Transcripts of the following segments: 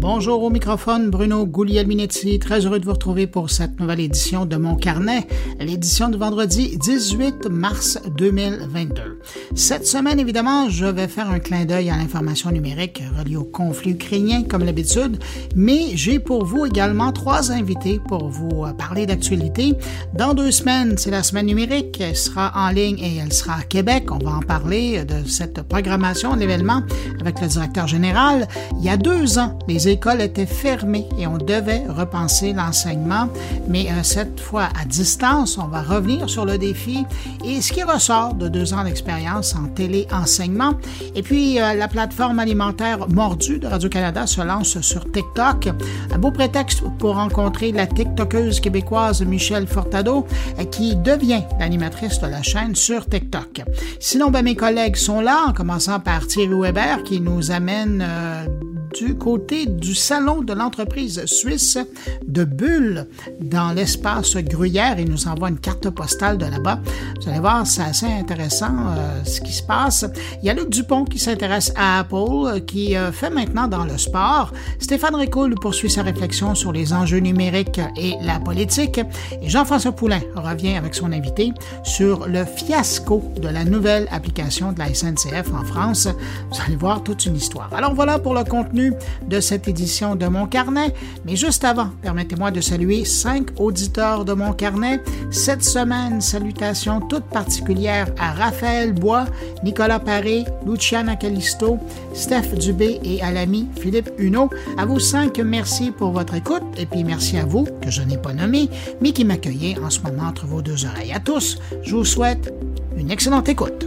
Bonjour au microphone, Bruno Guglielminetti. Très heureux de vous retrouver pour cette nouvelle édition de Mon Carnet, l'édition du vendredi 18 mars 2022. Cette semaine, évidemment, je vais faire un clin d'œil à l'information numérique reliée au conflit ukrainien, comme l'habitude, mais j'ai pour vous également trois invités pour vous parler d'actualité. Dans deux semaines, c'est la semaine numérique. Elle sera en ligne et elle sera à Québec. On va en parler de cette programmation de l'événement avec le directeur général. Il y a deux ans, les écoles étaient fermées et on devait repenser l'enseignement, mais euh, cette fois à distance, on va revenir sur le défi et ce qui ressort de deux ans d'expérience en téléenseignement. Et puis, euh, la plateforme alimentaire Mordu de Radio-Canada se lance sur TikTok. Un beau prétexte pour rencontrer la TikTokeuse québécoise Michelle Fortado, euh, qui devient l'animatrice de la chaîne sur TikTok. Sinon, ben, mes collègues sont là, en commençant par Thierry Weber, qui nous amène du côté du salon de l'entreprise suisse de Bulle dans l'espace Gruyère. Il nous envoie une carte postale de là-bas. Vous allez voir, c'est assez intéressant euh, ce qui se passe. Il y a Luc Dupont qui s'intéresse à Apple, euh, qui euh, fait maintenant dans le sport. Stéphane Ricoul poursuit sa réflexion sur les enjeux numériques et la politique. Et Jean-François Poulain revient avec son invité sur le fiasco de la nouvelle application de la SNCF en France. Vous allez voir toute une histoire. Alors voilà pour le contenu de cette édition de Mon Carnet. Mais juste avant, permettez-moi de saluer cinq auditeurs de Mon Carnet. Cette semaine, salutations toutes particulières à Raphaël Bois, Nicolas Paré, Luciana Calisto, Steph Dubé et à l'ami Philippe Huneau. À vous cinq, merci pour votre écoute et puis merci à vous, que je n'ai pas nommé, mais qui m'accueillez en ce moment entre vos deux oreilles. À tous, je vous souhaite une excellente écoute.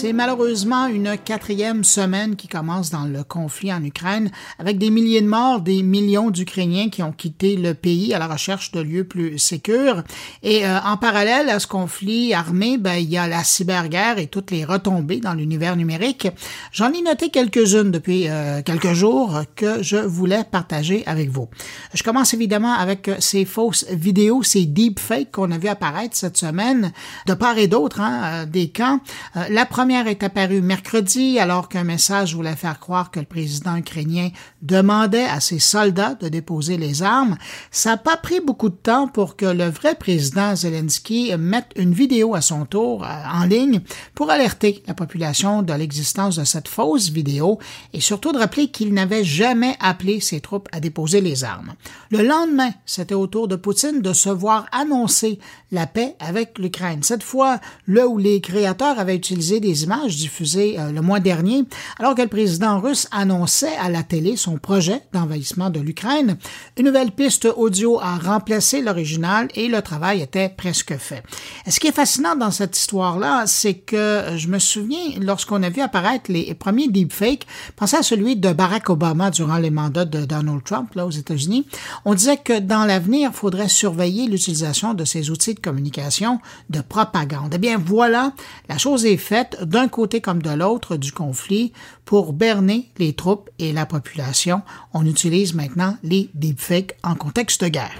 C'est malheureusement une quatrième semaine qui commence dans le conflit en Ukraine, avec des milliers de morts, des millions d'Ukrainiens qui ont quitté le pays à la recherche de lieux plus sécurs. Et euh, en parallèle à ce conflit armé, ben, il y a la cyberguerre et toutes les retombées dans l'univers numérique. J'en ai noté quelques-unes depuis euh, quelques jours que je voulais partager avec vous. Je commence évidemment avec ces fausses vidéos, ces deepfakes qu'on a vu apparaître cette semaine de part et d'autre hein, euh, des camps. la première première est apparue mercredi alors qu'un message voulait faire croire que le président ukrainien demandait à ses soldats de déposer les armes. Ça n'a pas pris beaucoup de temps pour que le vrai président Zelensky mette une vidéo à son tour euh, en ligne pour alerter la population de l'existence de cette fausse vidéo et surtout de rappeler qu'il n'avait jamais appelé ses troupes à déposer les armes. Le lendemain, c'était au tour de Poutine de se voir annoncer la paix avec l'Ukraine. Cette fois, là où les créateurs avaient utilisé des images diffusées euh, le mois dernier, alors que le président russe annonçait à la télé son projet d'envahissement de l'Ukraine. Une nouvelle piste audio a remplacé l'original et le travail était presque fait. ce qui est fascinant dans cette histoire-là, c'est que je me souviens, lorsqu'on a vu apparaître les premiers deepfakes, pensez à celui de Barack Obama durant les mandats de Donald Trump là, aux États-Unis, on disait que dans l'avenir, il faudrait surveiller l'utilisation de ces outils de communication de propagande. Eh bien, voilà, la chose est faite d'un côté comme de l'autre du conflit pour berner les troupes et la population. On utilise maintenant les deepfakes en contexte de guerre.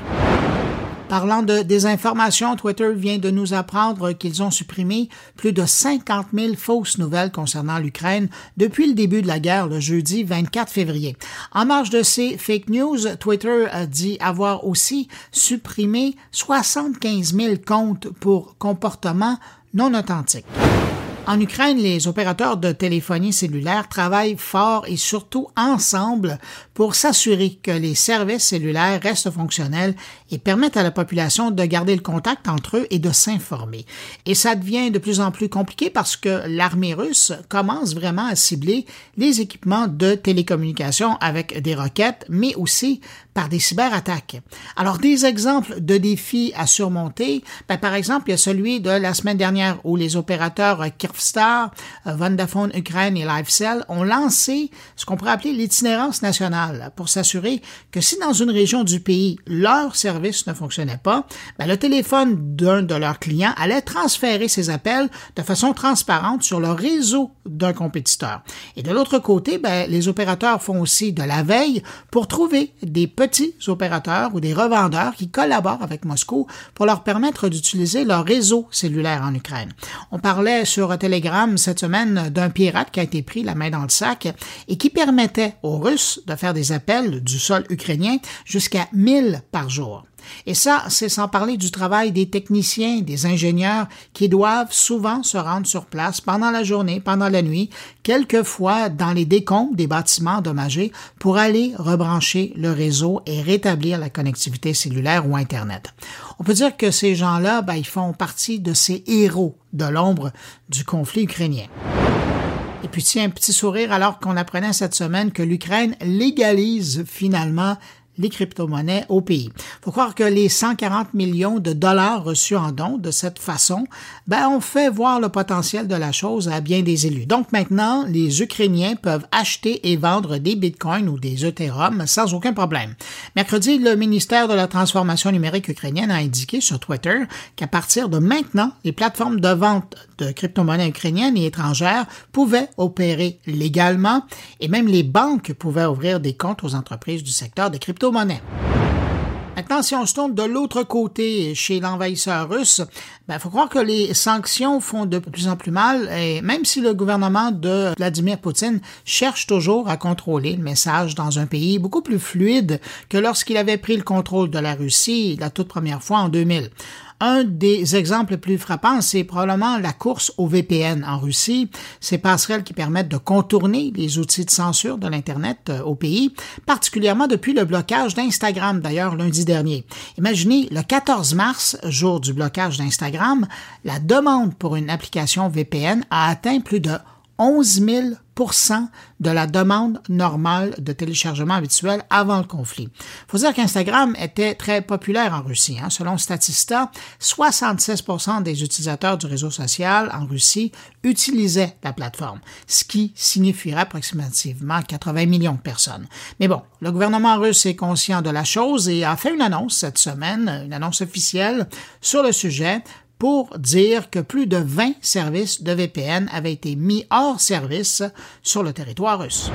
Parlant de désinformation, Twitter vient de nous apprendre qu'ils ont supprimé plus de 50 000 fausses nouvelles concernant l'Ukraine depuis le début de la guerre le jeudi 24 février. En marge de ces fake news, Twitter dit avoir aussi supprimé 75 000 comptes pour comportements non authentiques. En Ukraine, les opérateurs de téléphonie cellulaire travaillent fort et surtout ensemble pour s'assurer que les services cellulaires restent fonctionnels et permettent à la population de garder le contact entre eux et de s'informer. Et ça devient de plus en plus compliqué parce que l'armée russe commence vraiment à cibler les équipements de télécommunication avec des roquettes, mais aussi par des cyberattaques. Alors, des exemples de défis à surmonter, ben, par exemple, il y a celui de la semaine dernière où les opérateurs Kyivstar, Vodafone Ukraine et LiveCell ont lancé ce qu'on pourrait appeler l'itinérance nationale pour s'assurer que si dans une région du pays leur service ne fonctionnait pas, ben, le téléphone d'un de leurs clients allait transférer ses appels de façon transparente sur le réseau d'un compétiteur. Et de l'autre côté, ben, les opérateurs font aussi de la veille pour trouver des petits opérateurs ou des revendeurs qui collaborent avec Moscou pour leur permettre d'utiliser leur réseau cellulaire en Ukraine. On parlait sur Telegram cette semaine d'un pirate qui a été pris la main dans le sac et qui permettait aux Russes de faire des appels du sol ukrainien jusqu'à 1000 par jour. Et ça, c'est sans parler du travail des techniciens, des ingénieurs qui doivent souvent se rendre sur place pendant la journée, pendant la nuit, quelquefois dans les décombres des bâtiments endommagés pour aller rebrancher le réseau et rétablir la connectivité cellulaire ou Internet. On peut dire que ces gens-là, ben, ils font partie de ces héros de l'ombre du conflit ukrainien. Et puis tiens, un petit sourire alors qu'on apprenait cette semaine que l'Ukraine légalise finalement les crypto-monnaies au pays. Faut croire que les 140 millions de dollars reçus en dons de cette façon, ben, ont fait voir le potentiel de la chose à bien des élus. Donc maintenant, les Ukrainiens peuvent acheter et vendre des bitcoins ou des Ethereum sans aucun problème. Mercredi, le ministère de la Transformation numérique ukrainienne a indiqué sur Twitter qu'à partir de maintenant, les plateformes de vente de crypto-monnaies ukrainiennes et étrangères pouvaient opérer légalement et même les banques pouvaient ouvrir des comptes aux entreprises du secteur des crypto Maintenant, si on se tourne de l'autre côté chez l'envahisseur russe, il ben, faut croire que les sanctions font de plus en plus mal, et même si le gouvernement de Vladimir Poutine cherche toujours à contrôler le message dans un pays beaucoup plus fluide que lorsqu'il avait pris le contrôle de la Russie la toute première fois en 2000. Un des exemples les plus frappants, c'est probablement la course au VPN en Russie, ces passerelles qui permettent de contourner les outils de censure de l'Internet euh, au pays, particulièrement depuis le blocage d'Instagram, d'ailleurs lundi dernier. Imaginez, le 14 mars, jour du blocage d'Instagram, la demande pour une application VPN a atteint plus de 11 000% de la demande normale de téléchargement habituel avant le conflit. Il faut dire qu'Instagram était très populaire en Russie. Hein. Selon Statista, 76% des utilisateurs du réseau social en Russie utilisaient la plateforme, ce qui signifierait approximativement 80 millions de personnes. Mais bon, le gouvernement russe est conscient de la chose et a fait une annonce cette semaine, une annonce officielle sur le sujet pour dire que plus de 20 services de VPN avaient été mis hors service sur le territoire russe.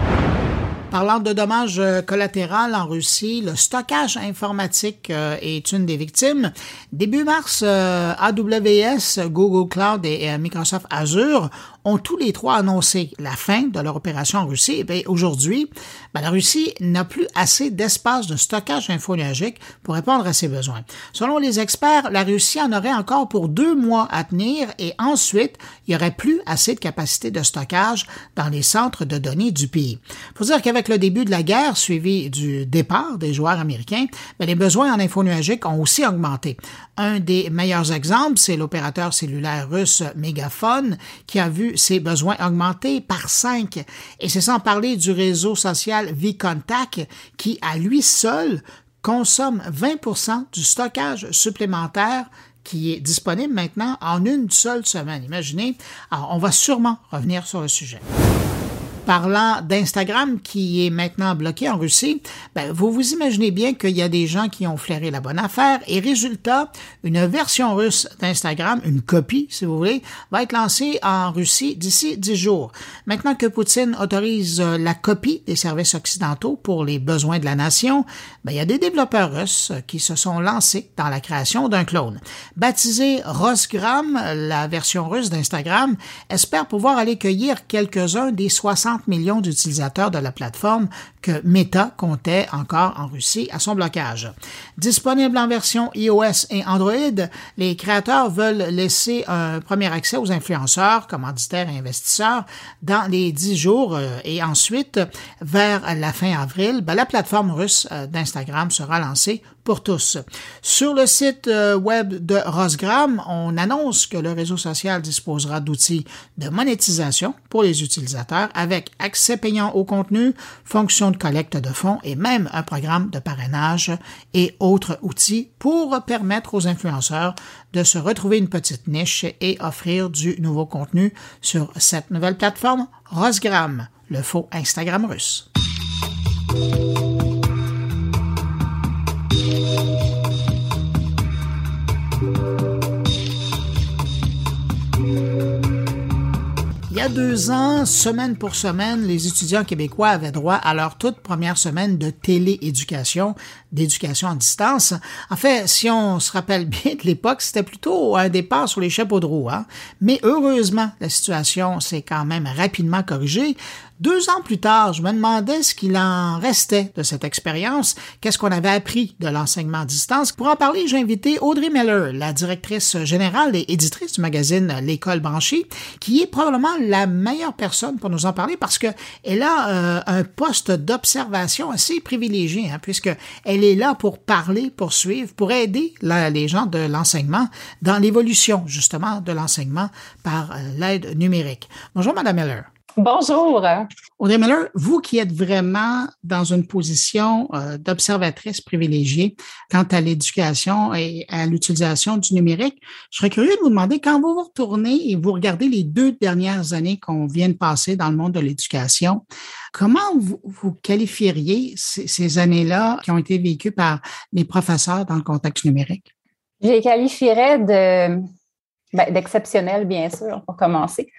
Parlant de dommages euh, collatéraux en Russie, le stockage informatique euh, est une des victimes. Début mars, euh, AWS, Google Cloud et Microsoft Azure ont tous les trois annoncé la fin de leur opération en Russie. Et aujourd'hui, ben, la Russie n'a plus assez d'espace de stockage infonuagique pour répondre à ses besoins. Selon les experts, la Russie en aurait encore pour deux mois à tenir et ensuite, il n'y aurait plus assez de capacité de stockage dans les centres de données du pays. Faut dire qu'avec le début de la guerre, suivi du départ des joueurs américains, ben, les besoins en infonuagique ont aussi augmenté. Un des meilleurs exemples, c'est l'opérateur cellulaire russe Megaphone qui a vu ses besoins augmenter par cinq. Et c'est sans parler du réseau social VContact qui, à lui seul, consomme 20% du stockage supplémentaire qui est disponible maintenant en une seule semaine. Imaginez. Alors, on va sûrement revenir sur le sujet parlant d'Instagram qui est maintenant bloqué en Russie, ben, vous vous imaginez bien qu'il y a des gens qui ont flairé la bonne affaire et résultat, une version russe d'Instagram, une copie si vous voulez, va être lancée en Russie d'ici dix jours. Maintenant que Poutine autorise euh, la copie des services occidentaux pour les besoins de la nation, ben, il y a des développeurs russes qui se sont lancés dans la création d'un clone. Baptisé Rosgram, la version russe d'Instagram espère pouvoir aller cueillir quelques-uns des 60 millions d'utilisateurs de la plateforme que Meta comptait encore en Russie à son blocage. Disponible en version iOS et Android, les créateurs veulent laisser un premier accès aux influenceurs, commanditaires et investisseurs dans les dix jours euh, et ensuite, vers la fin avril, ben, la plateforme russe euh, d'Instagram sera lancée pour tous. Sur le site euh, web de Rosgram, on annonce que le réseau social disposera d'outils de monétisation pour les utilisateurs avec accès payant au contenu, fonction de collecte de fonds et même un programme de parrainage et autres outils pour permettre aux influenceurs de se retrouver une petite niche et offrir du nouveau contenu sur cette nouvelle plateforme Rosgram, le faux Instagram russe. Il y a deux ans, semaine pour semaine, les étudiants québécois avaient droit à leur toute première semaine de télééducation, d'éducation à distance. En fait, si on se rappelle bien de l'époque, c'était plutôt un départ sur les chapeaux de roue. Hein? Mais heureusement, la situation s'est quand même rapidement corrigée. Deux ans plus tard, je me demandais ce qu'il en restait de cette expérience, qu'est-ce qu'on avait appris de l'enseignement à distance. Pour en parler, j'ai invité Audrey Miller, la directrice générale et éditrice du magazine L'école branchée, qui est probablement la meilleure personne pour nous en parler parce qu'elle a euh, un poste d'observation assez privilégié, hein, puisqu'elle est là pour parler, pour suivre, pour aider les gens de l'enseignement dans l'évolution justement de l'enseignement par euh, l'aide numérique. Bonjour, Madame Miller. Bonjour. Audrey Miller, vous qui êtes vraiment dans une position euh, d'observatrice privilégiée quant à l'éducation et à l'utilisation du numérique, je serais curieux de vous demander, quand vous vous retournez et vous regardez les deux dernières années qu'on vient de passer dans le monde de l'éducation, comment vous, qualifieriez ces, années-là qui ont été vécues par les professeurs dans le contexte numérique? Je les qualifierais de, ben, bien sûr, pour commencer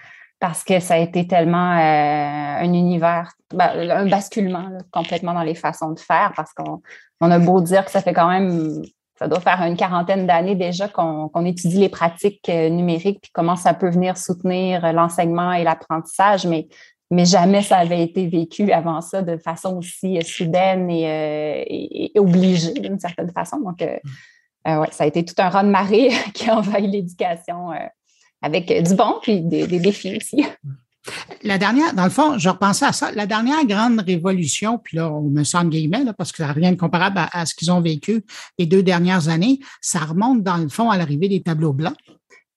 parce que ça a été tellement euh, un univers, ben, un basculement complètement dans les façons de faire, parce qu'on on a beau dire que ça fait quand même, ça doit faire une quarantaine d'années déjà qu'on étudie les pratiques euh, numériques, puis comment ça peut venir soutenir l'enseignement et l'apprentissage, mais, mais jamais ça avait été vécu avant ça de façon aussi soudaine et, euh, obligée d'une certaine façon. Donc, ouais, ça a été tout un rang de marée qui a envahi l'éducation avec du bon puis des, défis aussi. La dernière, dans le fond, je repensais à ça, la dernière grande révolution, puis là, on me sent guillemets, parce que ça n'a rien de comparable à, ce qu'ils ont vécu les deux dernières années, ça remonte dans le fond à l'arrivée des tableaux blancs.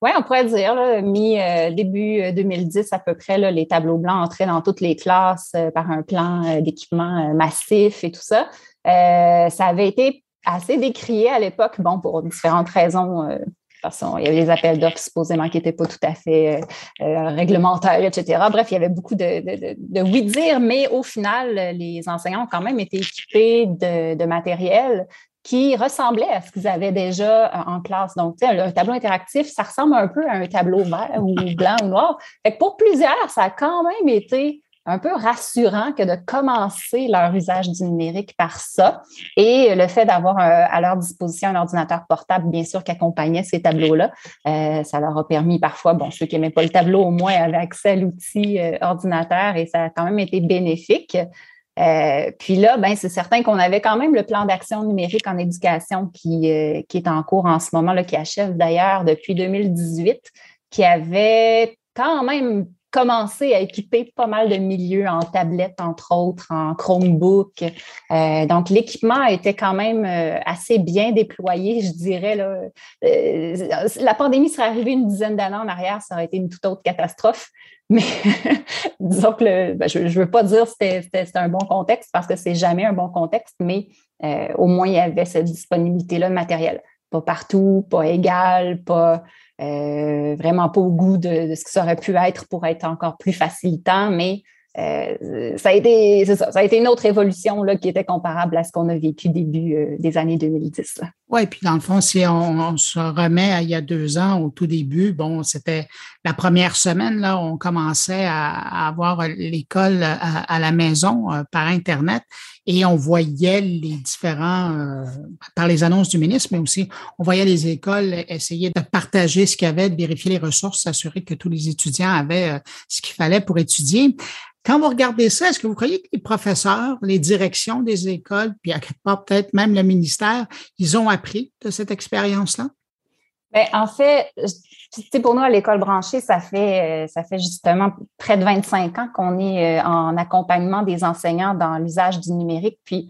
Oui, on pourrait dire, là, mi, euh, début 2010 euh, à peu près, là, les tableaux blancs entraient dans toutes les classes euh, par un plan d'équipement massif et tout ça. ça avait été assez décrié à l'époque, bon, pour différentes raisons façon, il y avait des appels d'offres supposément qui n'étaient pas tout à fait euh, euh, réglementaires, etc. Bref, il y avait beaucoup de, oui-dire, mais au final, les enseignants ont quand même été équipés de, matériel qui ressemblait à ce qu'ils avaient déjà euh, en classe. Donc, un tableau interactif, ça ressemble un peu à un tableau vert ou blanc ou noir. Fait pour plusieurs, ça a quand même été un peu rassurant que de commencer leur usage du numérique par ça. Et le fait d'avoir euh, à leur disposition un ordinateur portable, bien sûr, qui accompagnait ces tableaux-là, euh, ça leur a permis parfois, bon, ceux qui n'aimaient pas le tableau, au moins avaient accès à l'outil euh, ordinateur et ça a quand même été bénéfique. puis là, ben, c'est certain qu'on avait quand même le plan d'action numérique en éducation qui, qui est en cours en ce moment, là, qui achève d'ailleurs depuis 2018, qui avait quand même commencé à équiper pas mal de milieux en tablette, entre autres, en Chromebook. Euh, donc, l'équipement était quand même euh, assez bien déployé, je dirais. Là. Euh, la pandémie serait arrivée une dizaine d'années en arrière, ça aurait été une toute autre catastrophe. Mais disons que ben, je ne veux pas dire que c'était un bon contexte parce que c'est jamais un bon contexte, mais au moins il y avait cette disponibilité-là de matériel. Pas partout, pas égal, pas euh, vraiment pas au goût de, ce que ça aurait pu être pour être encore plus facilitant, mais euh, ça a été ça, ça, a été une autre évolution là, qui était comparable à ce qu'on a vécu début euh, des années 2010. Oui, puis dans le fond, si on, se remet à il y a deux ans, au tout début, bon, c'était la première semaine, là, on commençait à, avoir l'école à, la maison par Internet et on voyait les différents, par les annonces du ministre, mais aussi on voyait les écoles essayer de partager ce qu'il y avait, de vérifier les ressources, s'assurer que tous les étudiants avaient ce qu'il fallait pour étudier. Quand vous regardez ça, est-ce que vous croyez que les professeurs, les directions des écoles, puis à quelque part peut-être même le ministère, ils ont appris de cette expérience-là? Bien, en fait, pour nous, à l'école branchée, ça fait, euh, ça fait justement près de 25 ans qu'on est euh, en accompagnement des enseignants dans l'usage du numérique. Puis,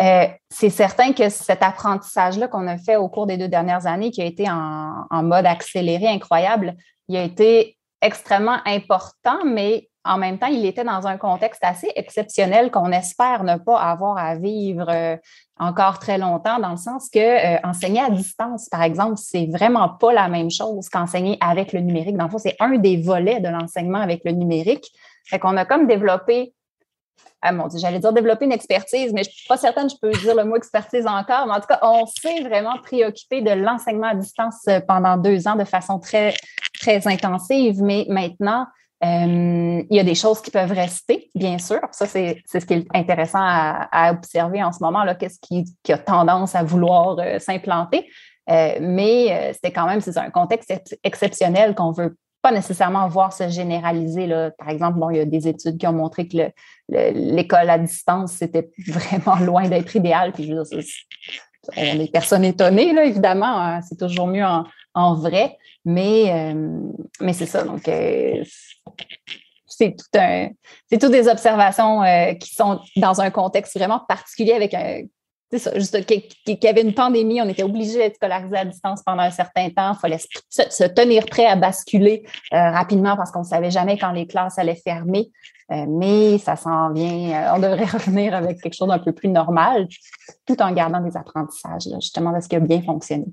Euh, c'est certain que cet apprentissage-là qu'on a fait au cours des deux dernières années, qui a été en, en, mode accéléré incroyable, il a été extrêmement important, mais en même temps, il était dans un contexte assez exceptionnel qu'on espère ne pas avoir à vivre euh, encore très longtemps, dans le sens que euh, enseigner à distance, par exemple, c'est vraiment pas la même chose qu'enseigner avec le numérique. Dans le fond, c'est un des volets de l'enseignement avec le numérique. Fait qu'on a comme développé ah mon Dieu, j'allais dire développer une expertise, mais je suis pas certaine que je peux dire le mot expertise encore. Mais en tout cas, on s'est vraiment préoccupé de l'enseignement à distance euh, pendant deux ans de façon très, très intensive. Mais maintenant, euh, il y a des choses qui peuvent rester, bien sûr. Ça, c'est ce qui est intéressant à, observer en ce moment. Qu'est-ce qui, a tendance à vouloir euh, s'implanter? Euh, mais c'était quand même, c'est un contexte exceptionnel qu'on veut pas nécessairement voir se généraliser. Là. Par exemple, il y a des études qui ont montré que l'école à distance, c'était vraiment loin d'être idéal. Puis je veux dire, on est là, évidemment. Hein. c'est toujours mieux en, en vrai. Mais, euh, mais c'est ça. Donc, euh, c'est tout un, c'est toutes des observations euh, qui sont dans un contexte vraiment particulier avec un, c'est ça, juste qu'il y avait une pandémie, on était obligé d'être scolarisé à distance pendant un certain temps. Il fallait se, tenir prêt à basculer rapidement parce qu'on ne savait jamais quand les classes allaient fermer. mais ça s'en vient, on devrait revenir avec quelque chose d'un peu plus normal, tout en gardant des apprentissages, justement, de ce qui a bien fonctionné.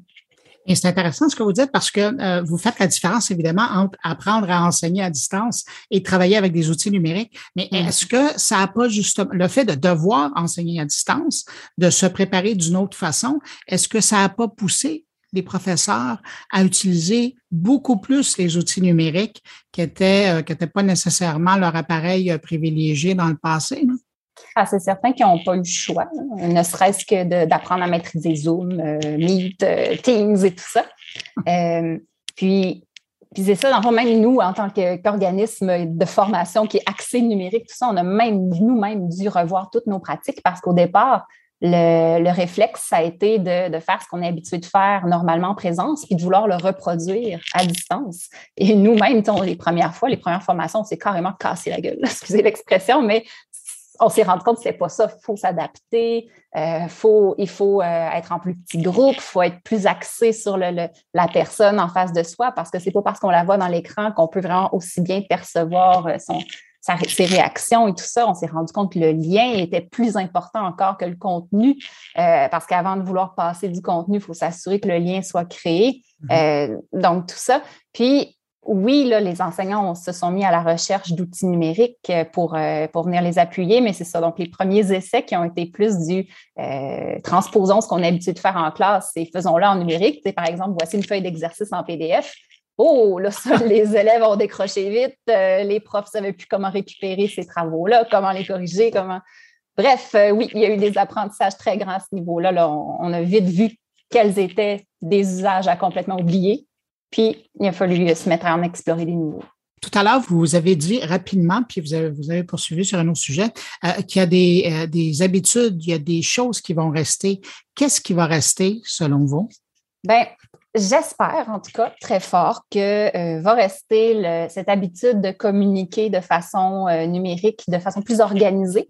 Et c'est intéressant ce que vous dites parce que euh, vous faites la différence évidemment entre apprendre à enseigner à distance et travailler avec des outils numériques. Mais mm. est-ce que ça n'a pas justement le fait de devoir enseigner à distance, de se préparer d'une autre façon, est-ce que ça n'a pas poussé les professeurs à utiliser beaucoup plus les outils numériques qui étaient, euh, qui n'étaient pas nécessairement leur appareil euh, privilégié dans le passé? Non? Ah, c'est certain qu'ils n'ont pas eu le choix, ne serait-ce que d'apprendre à maîtriser Zoom, euh, Meet, euh, Teams et tout ça. Euh, puis, puis c'est ça, dans le fond, même nous, en tant qu'organisme de formation qui est axé numérique, tout ça, on a même nous-mêmes dû revoir toutes nos pratiques parce qu'au départ, le, réflexe, ça a été de, faire ce qu'on est habitué de faire normalement en présence, puis de vouloir le reproduire à distance. Et nous-mêmes, les premières fois, les premières formations, on s'est carrément cassé la gueule, excusez l'expression, mais on s'est rendu compte que c'est pas ça. Il faut s'adapter, euh, faut, il faut euh, être en plus petit groupe, il faut être plus axé sur le, la personne en face de soi parce que c'est pas parce qu'on la voit dans l'écran qu'on peut vraiment aussi bien percevoir euh, son, ses réactions et tout ça. On s'est rendu compte que le lien était plus important encore que le contenu parce qu'avant de vouloir passer du contenu, il faut s'assurer que le lien soit créé. Mm-hmm. donc, tout ça. Puis, oui, là, les enseignants se sont mis à la recherche d'outils numériques euh, pour, euh, pour venir les appuyer, mais c'est ça. Donc, les premiers essais qui ont été plus du euh, transposons ce qu'on a l'habitude de faire en classe et faisons-le en numérique. par exemple, voici une feuille d'exercice en PDF. Oh, là, ça, les élèves ont décroché vite. les profs ne savaient plus comment récupérer ces travaux-là, comment les corriger, comment. Bref, oui, il y a eu des apprentissages très grands à ce niveau-là. Là, on a vite vu quels étaient des usages à complètement oublier puis, il a fallu se mettre à en explorer des nouveaux. Tout à l'heure, vous avez dit rapidement, puis vous avez, vous avez poursuivi sur un autre sujet, euh, qu'il y a des, euh, des, habitudes, il y a des choses qui vont rester. Qu'est-ce qui va rester selon vous? Bien, j'espère en tout cas très fort que euh, va rester cette habitude de communiquer de façon numérique, de façon plus organisée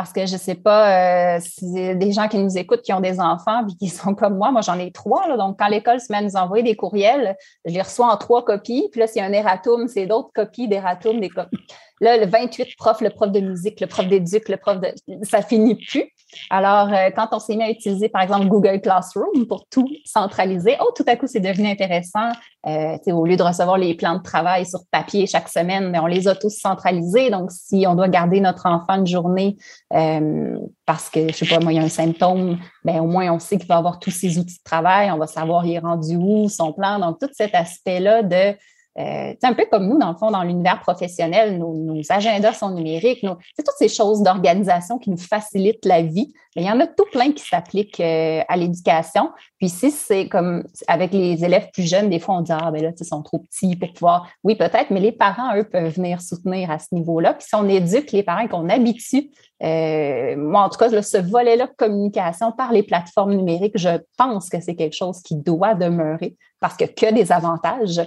parce que je ne sais pas euh, des gens qui nous écoutent qui ont des enfants puis qui sont comme moi. Moi, j'en ai trois. donc, quand l'école se met à nous envoyer des courriels, je les reçois en trois copies. Puis là, s'il y a un erratum, c'est d'autres copies d'erratum, des copies. Là, le 28 profs, le prof de musique, le prof d'éduc, le prof de. Ça finit plus. Alors, euh, quand on s'est mis à utiliser, par exemple, Google Classroom pour tout centraliser, oh, tout à coup, c'est devenu intéressant. Euh, au lieu de recevoir les plans de travail sur papier chaque semaine, mais on les a tous centralisés. Donc, si on doit garder notre enfant une journée euh, parce que, je sais pas, moi, il y a un symptôme, bien, au moins, on sait qu'il va avoir tous ses outils de travail, on va savoir il est rendu où, son plan. Donc, tout cet aspect-là de euh, un peu comme nous, dans le fond, dans l'univers professionnel, nos, agendas sont numériques. c'est toutes ces choses d'organisation qui nous facilitent la vie. Mais il y en a tout plein qui s'appliquent euh, à l'éducation. Puis si c'est comme avec les élèves plus jeunes, des fois on dit Ah, ben là, ils sont trop petits pour pouvoir. Oui, peut-être, mais les parents, eux, peuvent venir soutenir à ce niveau-là. Puis si on éduque les parents et qu'on habitue, euh, moi, en tout cas, ce volet-là de communication par les plateformes numériques, je pense que c'est quelque chose qui doit demeurer parce que que des avantages.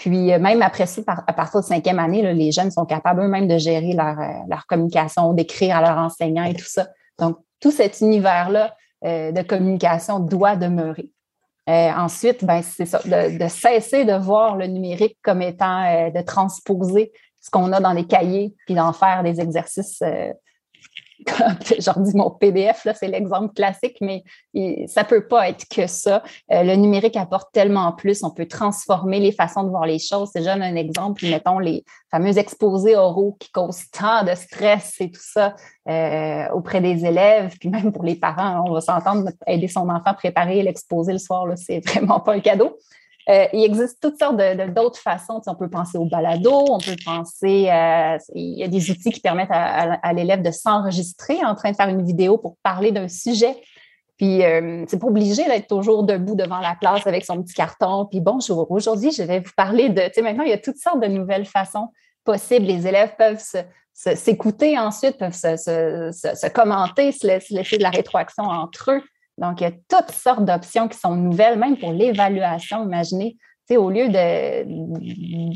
Puis euh, même après ça, à partir de cinquième année, les jeunes sont capables eux-mêmes de gérer leur, euh, leur communication, d'écrire à leurs enseignants et tout ça. Donc, tout cet univers-là de communication doit demeurer. ensuite, ben, c'est ça, de, cesser de voir le numérique comme étant de transposer ce qu'on a dans les cahiers, puis d'en faire des exercices genre dis mon PDF, là, c'est l'exemple classique, mais ça peut pas être que ça. Euh, le numérique apporte tellement plus. On peut transformer les façons de voir les choses. C'est déjà un exemple. Mettons les fameux exposés oraux qui causent tant de stress et tout ça euh, auprès des élèves, puis même pour les parents. On va s'entendre aider son enfant à préparer l'exposé le soir. C'est vraiment pas un cadeau. Euh, il existe toutes sortes d'autres façons. on peut penser au balado, on peut penser, euh, il y a des outils qui permettent à, l'élève de s'enregistrer en train de faire une vidéo pour parler d'un sujet. Puis, euh, c'est pas obligé d'être toujours debout devant la classe avec son petit carton. Puis, bonjour, aujourd'hui, je vais vous parler de. Tu sais, maintenant, il y a toutes sortes de nouvelles façons possibles. Les élèves peuvent s'écouter ensuite, peuvent se, commenter, se laisser de la rétroaction entre eux. Donc, il y a toutes sortes d'options qui sont nouvelles, même pour l'évaluation. Imaginez, au lieu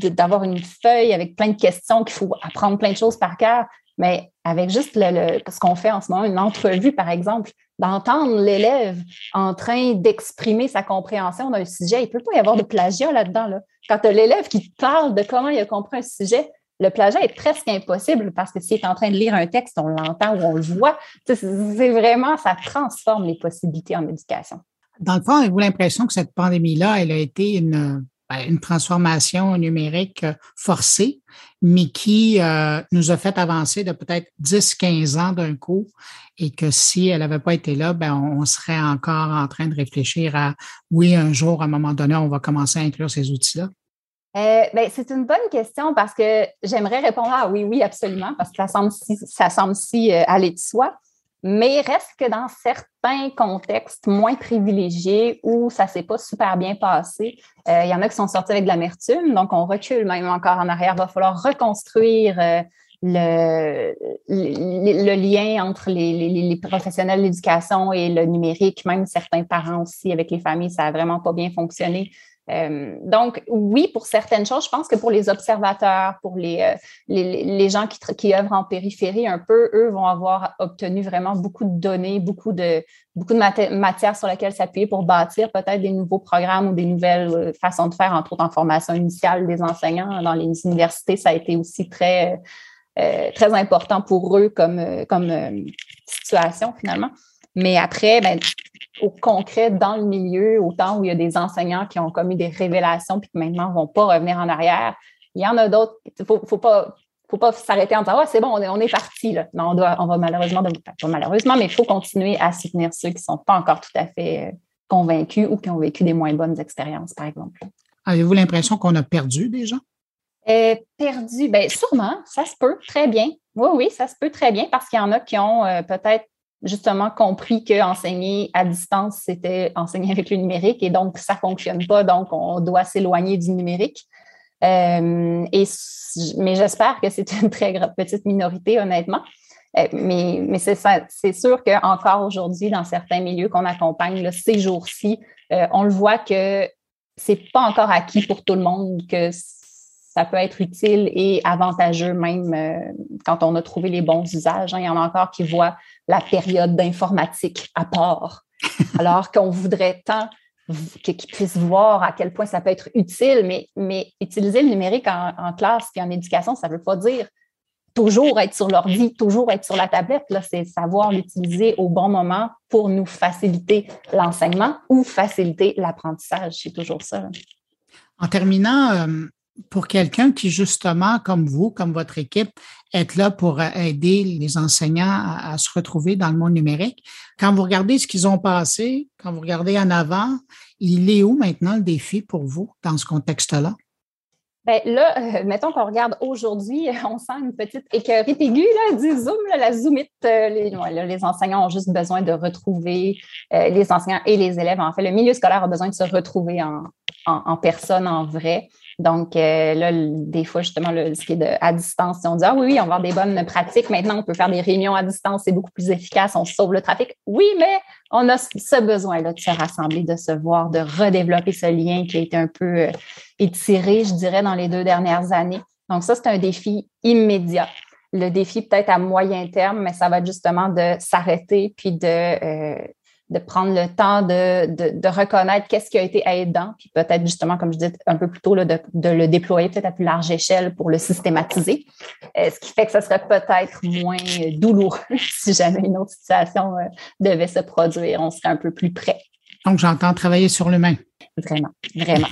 d'avoir une feuille avec plein de questions qu'il faut apprendre plein de choses par cœur, mais avec juste ce qu'on fait en ce moment, une entrevue, par exemple, d'entendre l'élève en train d'exprimer sa compréhension d'un sujet, il ne peut pas y avoir de plagiat là-dedans. Là. Quand tu as l'élève qui parle de comment il a compris un sujet, le plagiat est presque impossible parce que s'il est en train de lire un texte, on l'entend ou on le voit. C'est vraiment, ça transforme les possibilités en éducation. Dans le fond, avez-vous l'impression que cette pandémie-là, elle a été une, ben, transformation numérique forcée, mais qui euh, nous a fait avancer de peut-être 10-15 ans d'un coup et que si elle n'avait pas été là, ben, on serait encore en train de réfléchir à, oui, un jour, à un moment donné, on va commencer à inclure ces outils-là? Euh, ben, c'est une bonne question parce que j'aimerais répondre à oui, oui, absolument, parce que ça semble si, ça semble si euh, aller de soi. Mais reste que dans certains contextes moins privilégiés où ça ne s'est pas super bien passé, euh, il y en a qui sont sortis avec de l'amertume, donc on recule même encore en arrière. Il va falloir reconstruire le, lien entre les, les professionnels de l'éducation et le numérique, même certains parents aussi avec les familles, ça n'a vraiment pas bien fonctionné. Euh, donc, oui, pour certaines choses, je pense que pour les observateurs, pour les, euh, les, gens qui, qui œuvrent en périphérie un peu, eux vont avoir obtenu vraiment beaucoup de données, beaucoup de, beaucoup de matière sur laquelle s'appuyer pour bâtir peut-être des nouveaux programmes ou des nouvelles euh, façons de faire, entre autres en formation initiale des enseignants. Dans les universités, ça a été aussi très, très important pour eux comme, comme situation finalement. Mais après, ben, au concret dans le milieu, autant où il y a des enseignants qui ont commis des révélations puis qui maintenant ne vont pas revenir en arrière. Il y en a d'autres. Il ne faut, faut, pas, faut pas s'arrêter en disant ah, c'est bon, on est, on est parti. Là. Non, on, doit, on va malheureusement, pas malheureusement, mais il faut continuer à soutenir ceux qui ne sont pas encore tout à fait euh, convaincus ou qui ont vécu des moins bonnes expériences, par exemple. Avez-vous l'impression qu'on a perdu des gens? Euh, perdu, bien sûrement, ça se peut très bien. Oui, oui, ça se peut très bien parce qu'il y en a qui ont euh, peut-être justement compris qu'enseigner à distance, c'était enseigner avec le numérique et donc ça ne fonctionne pas, donc on doit s'éloigner du numérique. Euh, et, mais j'espère que c'est une très petite minorité, honnêtement. Euh, mais, mais c'est sûr qu'encore aujourd'hui, dans certains milieux qu'on accompagne ces jours-ci, euh, on le voit que c'est pas encore acquis pour tout le monde que ça peut être utile et avantageux même euh, quand on a trouvé les bons usages. Hein. Il y en a encore qui voient la période d'informatique à part, alors qu'on voudrait tant qu'ils puissent voir à quel point ça peut être utile, mais, mais utiliser le numérique en, classe et en éducation, ça ne veut pas dire toujours être sur l'ordi, toujours être sur la tablette. Là, c'est savoir l'utiliser au bon moment pour nous faciliter l'enseignement ou faciliter l'apprentissage. C'est toujours ça. En terminant, euh, pour quelqu'un qui, justement, comme vous, comme votre équipe, est là pour aider les enseignants à, se retrouver dans le monde numérique, quand vous regardez ce qu'ils ont passé, quand vous regardez en avant, il est où maintenant le défi pour vous dans ce contexte-là? Bien, là, euh, mettons qu'on regarde aujourd'hui, on sent une petite écœurite aiguë là, du Zoom, la Zoomite. Euh, les, enseignants ont juste besoin de retrouver euh, les enseignants et les élèves. En fait, le milieu scolaire a besoin de se retrouver en, en personne, en vrai. Donc, euh, là, des fois, justement, ce qui est de, à distance, on dit Ah oui, oui, on va avoir des bonnes pratiques. Maintenant, on peut faire des réunions à distance, c'est beaucoup plus efficace, on sauve le trafic. Oui, mais on a ce besoin-là de se rassembler, de se voir, de redévelopper ce lien qui a été un peu euh, étiré, je dirais, dans les deux dernières années. Donc, ça, c'est un défi immédiat. le défi peut-être à moyen terme, mais ça va être justement de s'arrêter puis de, euh, de prendre le temps de, de, reconnaître qu'est-ce qui a été aidant, puis peut-être justement, comme je disais un peu plus tôt, de, de, le déployer peut-être à plus large échelle pour le systématiser, euh, ce qui fait que ce serait peut-être moins douloureux si jamais une autre situation euh, devait se produire. On serait un peu plus près. Donc, j'entends travailler sur l'humain. Vraiment, vraiment.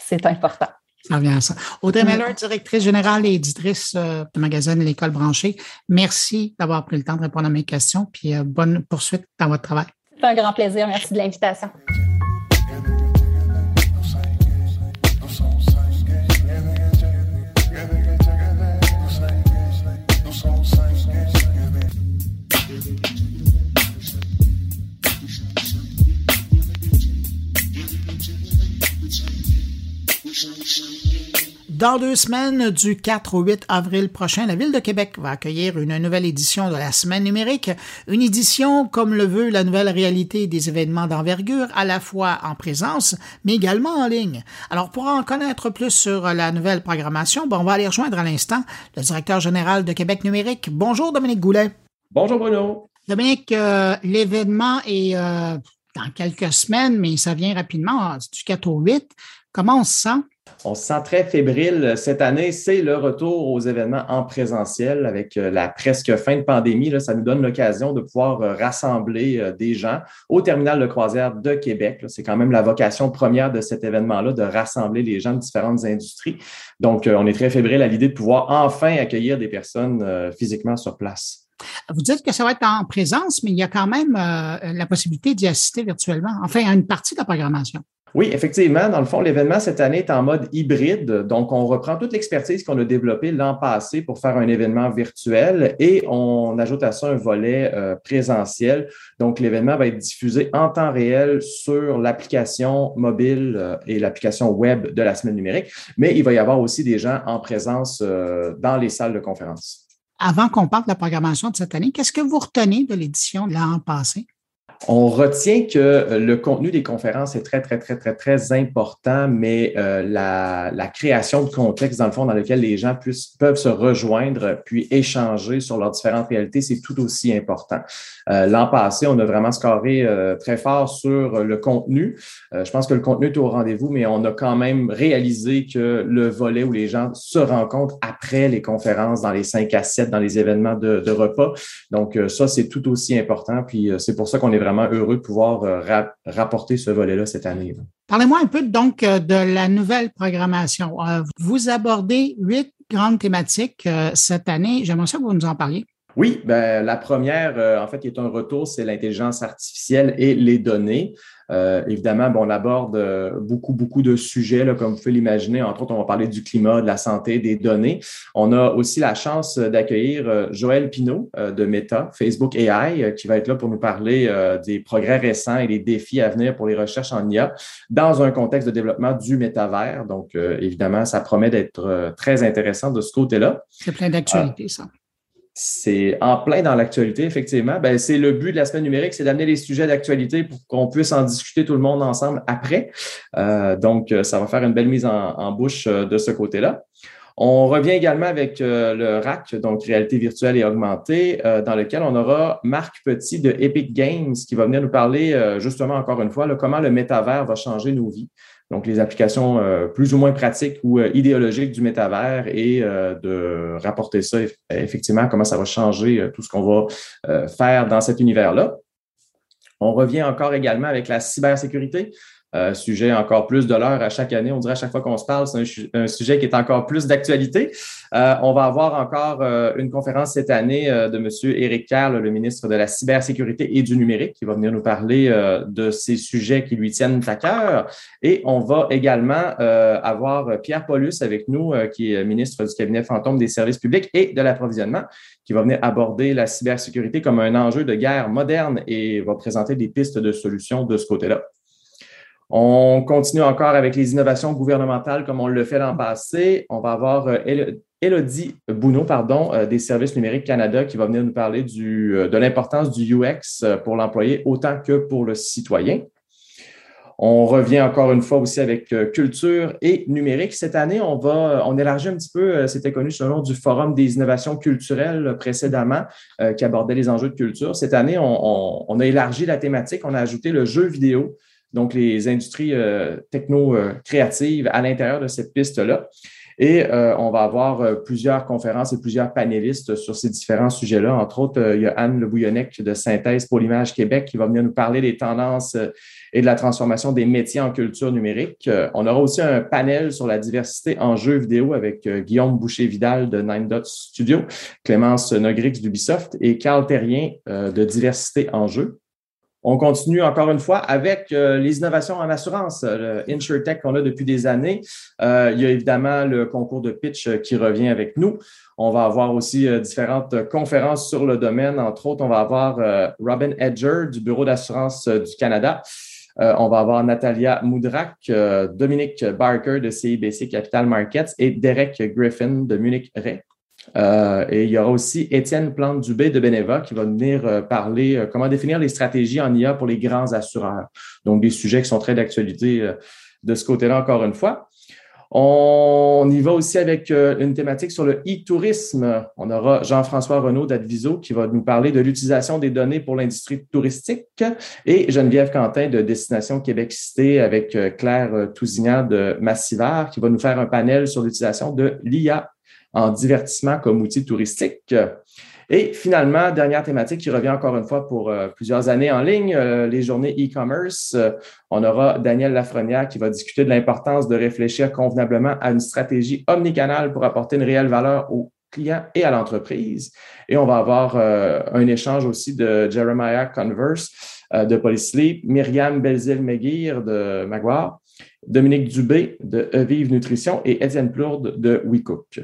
C'est important. Ça vient à ça. Audrey Miller, directrice générale et éditrice euh, du magazine L'École branchée, merci d'avoir pris le temps de répondre à mes questions, puis bonne poursuite dans votre travail. C'est un grand plaisir. Merci de l'invitation. Dans deux semaines, du 4 au 8 avril prochain, la Ville de Québec va accueillir une nouvelle édition de la Semaine numérique, une édition comme le veut la nouvelle réalité des événements d'envergure, à la fois en présence, mais également en ligne. Alors, pour en connaître plus sur la nouvelle programmation, bon, on va aller rejoindre à l'instant le directeur général de Québec numérique. Bonjour, Dominique Goulet. Bonjour, Bruno. Dominique, euh, l'événement est euh, dans quelques semaines, mais ça vient rapidement, du 4 au 8. Comment on se sent? On se sent très fébrile cette année. C'est le retour aux événements en présentiel avec euh, la presque fin de pandémie. ça nous donne l'occasion de pouvoir euh, rassembler euh, des gens au terminal de croisière de Québec. C'est quand même la vocation première de cet événement-là, de rassembler les gens de différentes industries. Donc, on est très fébrile à l'idée de pouvoir enfin accueillir des personnes physiquement sur place. Vous dites que ça va être en présence, mais il y a quand même la possibilité d'y assister virtuellement, enfin à une partie de la programmation. Oui, effectivement. Dans le fond, l'événement cette année est en mode hybride. Donc, on reprend toute l'expertise qu'on a développée l'an passé pour faire un événement virtuel et on ajoute à ça un volet euh, présentiel. Donc, l'événement va être diffusé en temps réel sur l'application mobile euh, et l'application web de la semaine numérique, mais il va y avoir aussi des gens en présence euh, dans les salles de conférence. Avant qu'on parle de la programmation de cette année, qu'est-ce que vous retenez de l'édition de l'an passé? On retient que euh, le contenu des conférences est très, très, très, très, très important, mais euh, la, création de contexte, dans le fond, dans lequel les gens peuvent se rejoindre puis échanger sur leurs différentes réalités, c'est tout aussi important. Euh, l'an passé, on a vraiment scoré très fort sur le contenu. je pense que le contenu est au rendez-vous, mais on a quand même réalisé que le volet où les gens se rencontrent après les conférences, dans les 5 à 7, dans les événements de, de repas. Donc, ça, c'est tout aussi important. Puis, c'est pour ça qu'on est vraiment vraiment heureux de pouvoir euh, rapporter ce volet-là cette année. Parlez-moi un peu donc euh, de la nouvelle programmation. Euh, vous abordez huit grandes thématiques cette année. J'aimerais ça que vous nous en parliez. Oui, ben, la première, en fait, qui est un retour, c'est l'intelligence artificielle et les données. Euh, évidemment, bon, on aborde euh, beaucoup, beaucoup de sujets, comme vous pouvez l'imaginer. Entre autres, on va parler du climat, de la santé, des données. On a aussi la chance d'accueillir euh, Joël Pinault de Meta, Facebook AI, qui va être là pour nous parler des progrès récents et des défis à venir pour les recherches en IA dans un contexte de développement du métavers. Donc, évidemment, ça promet d'être très intéressant de ce côté-là. C'est plein d'actualité, ça c'est en plein dans l'actualité, effectivement. Ben, c'est le but de la semaine numérique, c'est d'amener les sujets d'actualité pour qu'on puisse en discuter tout le monde ensemble après. Euh, donc, euh, ça va faire une belle mise en, bouche euh, de ce côté-là. On revient également avec le RAC, donc réalité virtuelle et augmentée, dans lequel on aura Marc Petit de Epic Games qui va venir nous parler justement encore une fois comment le métavers va changer nos vies donc les applications euh, plus ou moins pratiques ou euh, idéologiques du métavers et euh, de rapporter ça effectivement, comment ça va changer tout ce qu'on va faire dans cet univers-là. On revient encore également avec la cybersécurité. Euh, sujet encore plus de l'heure à chaque année. On dirait à chaque fois qu'on se parle, c'est un, sujet qui est encore plus d'actualité. Euh, on va avoir encore euh, une conférence cette année de M. Éric Kerr, le ministre de la cybersécurité et du numérique, qui va venir nous parler de ces sujets qui lui tiennent à cœur. Et on va également avoir Pierre Paulus avec nous, qui est ministre du cabinet fantôme des services publics et de l'approvisionnement, qui va venir aborder la cybersécurité comme un enjeu de guerre moderne et va présenter des pistes de solutions de ce côté-là. On continue encore avec les innovations gouvernementales comme on le fait l'an passé. On va avoir Elodie euh, Bounot, pardon, euh, des Services numériques Canada, qui va venir nous parler euh, de l'importance du UX pour l'employé autant que pour le citoyen. On revient encore une fois aussi avec culture et numérique. Cette année, on va, on élargit un petit peu, c'était connu sous le du Forum des innovations culturelles précédemment, qui abordait les enjeux de culture. Cette année, on, a élargi la thématique, on a ajouté le jeu vidéo, donc les industries techno-créatives à l'intérieur de cette piste-là. Et on va avoir plusieurs conférences et plusieurs panélistes sur ces différents sujets-là. Entre autres, il y a Anne Le Bouillonnec de Synthèse pour l'image Québec qui va venir nous parler des tendances et de la transformation des métiers en culture numérique. Euh, on aura aussi un panel sur la diversité en jeux vidéo avec euh, Guillaume Boucher-Vidal de Nine Dots Studio, Clémence Nogrix d'Ubisoft et Carl Terrien euh, de Diversité en jeux. On continue encore une fois avec les innovations en assurance, le InsurTech qu'on a depuis des années. il y a évidemment le concours de pitch qui revient avec nous. On va avoir aussi différentes conférences sur le domaine. Entre autres, on va avoir Robin Edger du Bureau d'assurance du Canada euh, on va avoir Natalia Moudrak, euh, Dominique Barker de CIBC Capital Markets et Derek Griffin de Munich Re. Euh, et il y aura aussi Étienne Plante-Dubé de Beneva qui va venir parler comment définir les stratégies en IA pour les grands assureurs. Donc, des sujets qui sont très d'actualité de ce côté-là, encore une fois. On y va aussi avec euh, une thématique sur le e-tourisme. On aura Jean-François Renaud d'Adviso qui va nous parler de l'utilisation des données pour l'industrie touristique et Geneviève Quentin de Destination Québec Cité avec euh, Claire Tousignan de Massivard qui va nous faire un panel sur l'utilisation de l'IA en divertissement comme outil touristique. Et finalement, dernière thématique qui revient encore une fois pour euh, plusieurs années en ligne, euh, les journées e-commerce. Euh, on aura Daniel Lafrenière qui va discuter de l'importance de réfléchir convenablement à une stratégie omnicanale pour apporter une réelle valeur aux clients et à l'entreprise. Et on va avoir un échange aussi de Jeremiah Converse de Polysleep, Myriam Belzil-Meguir de Maguire, Dominique Dubé de Vive Nutrition et Étienne Plourde de WeCook.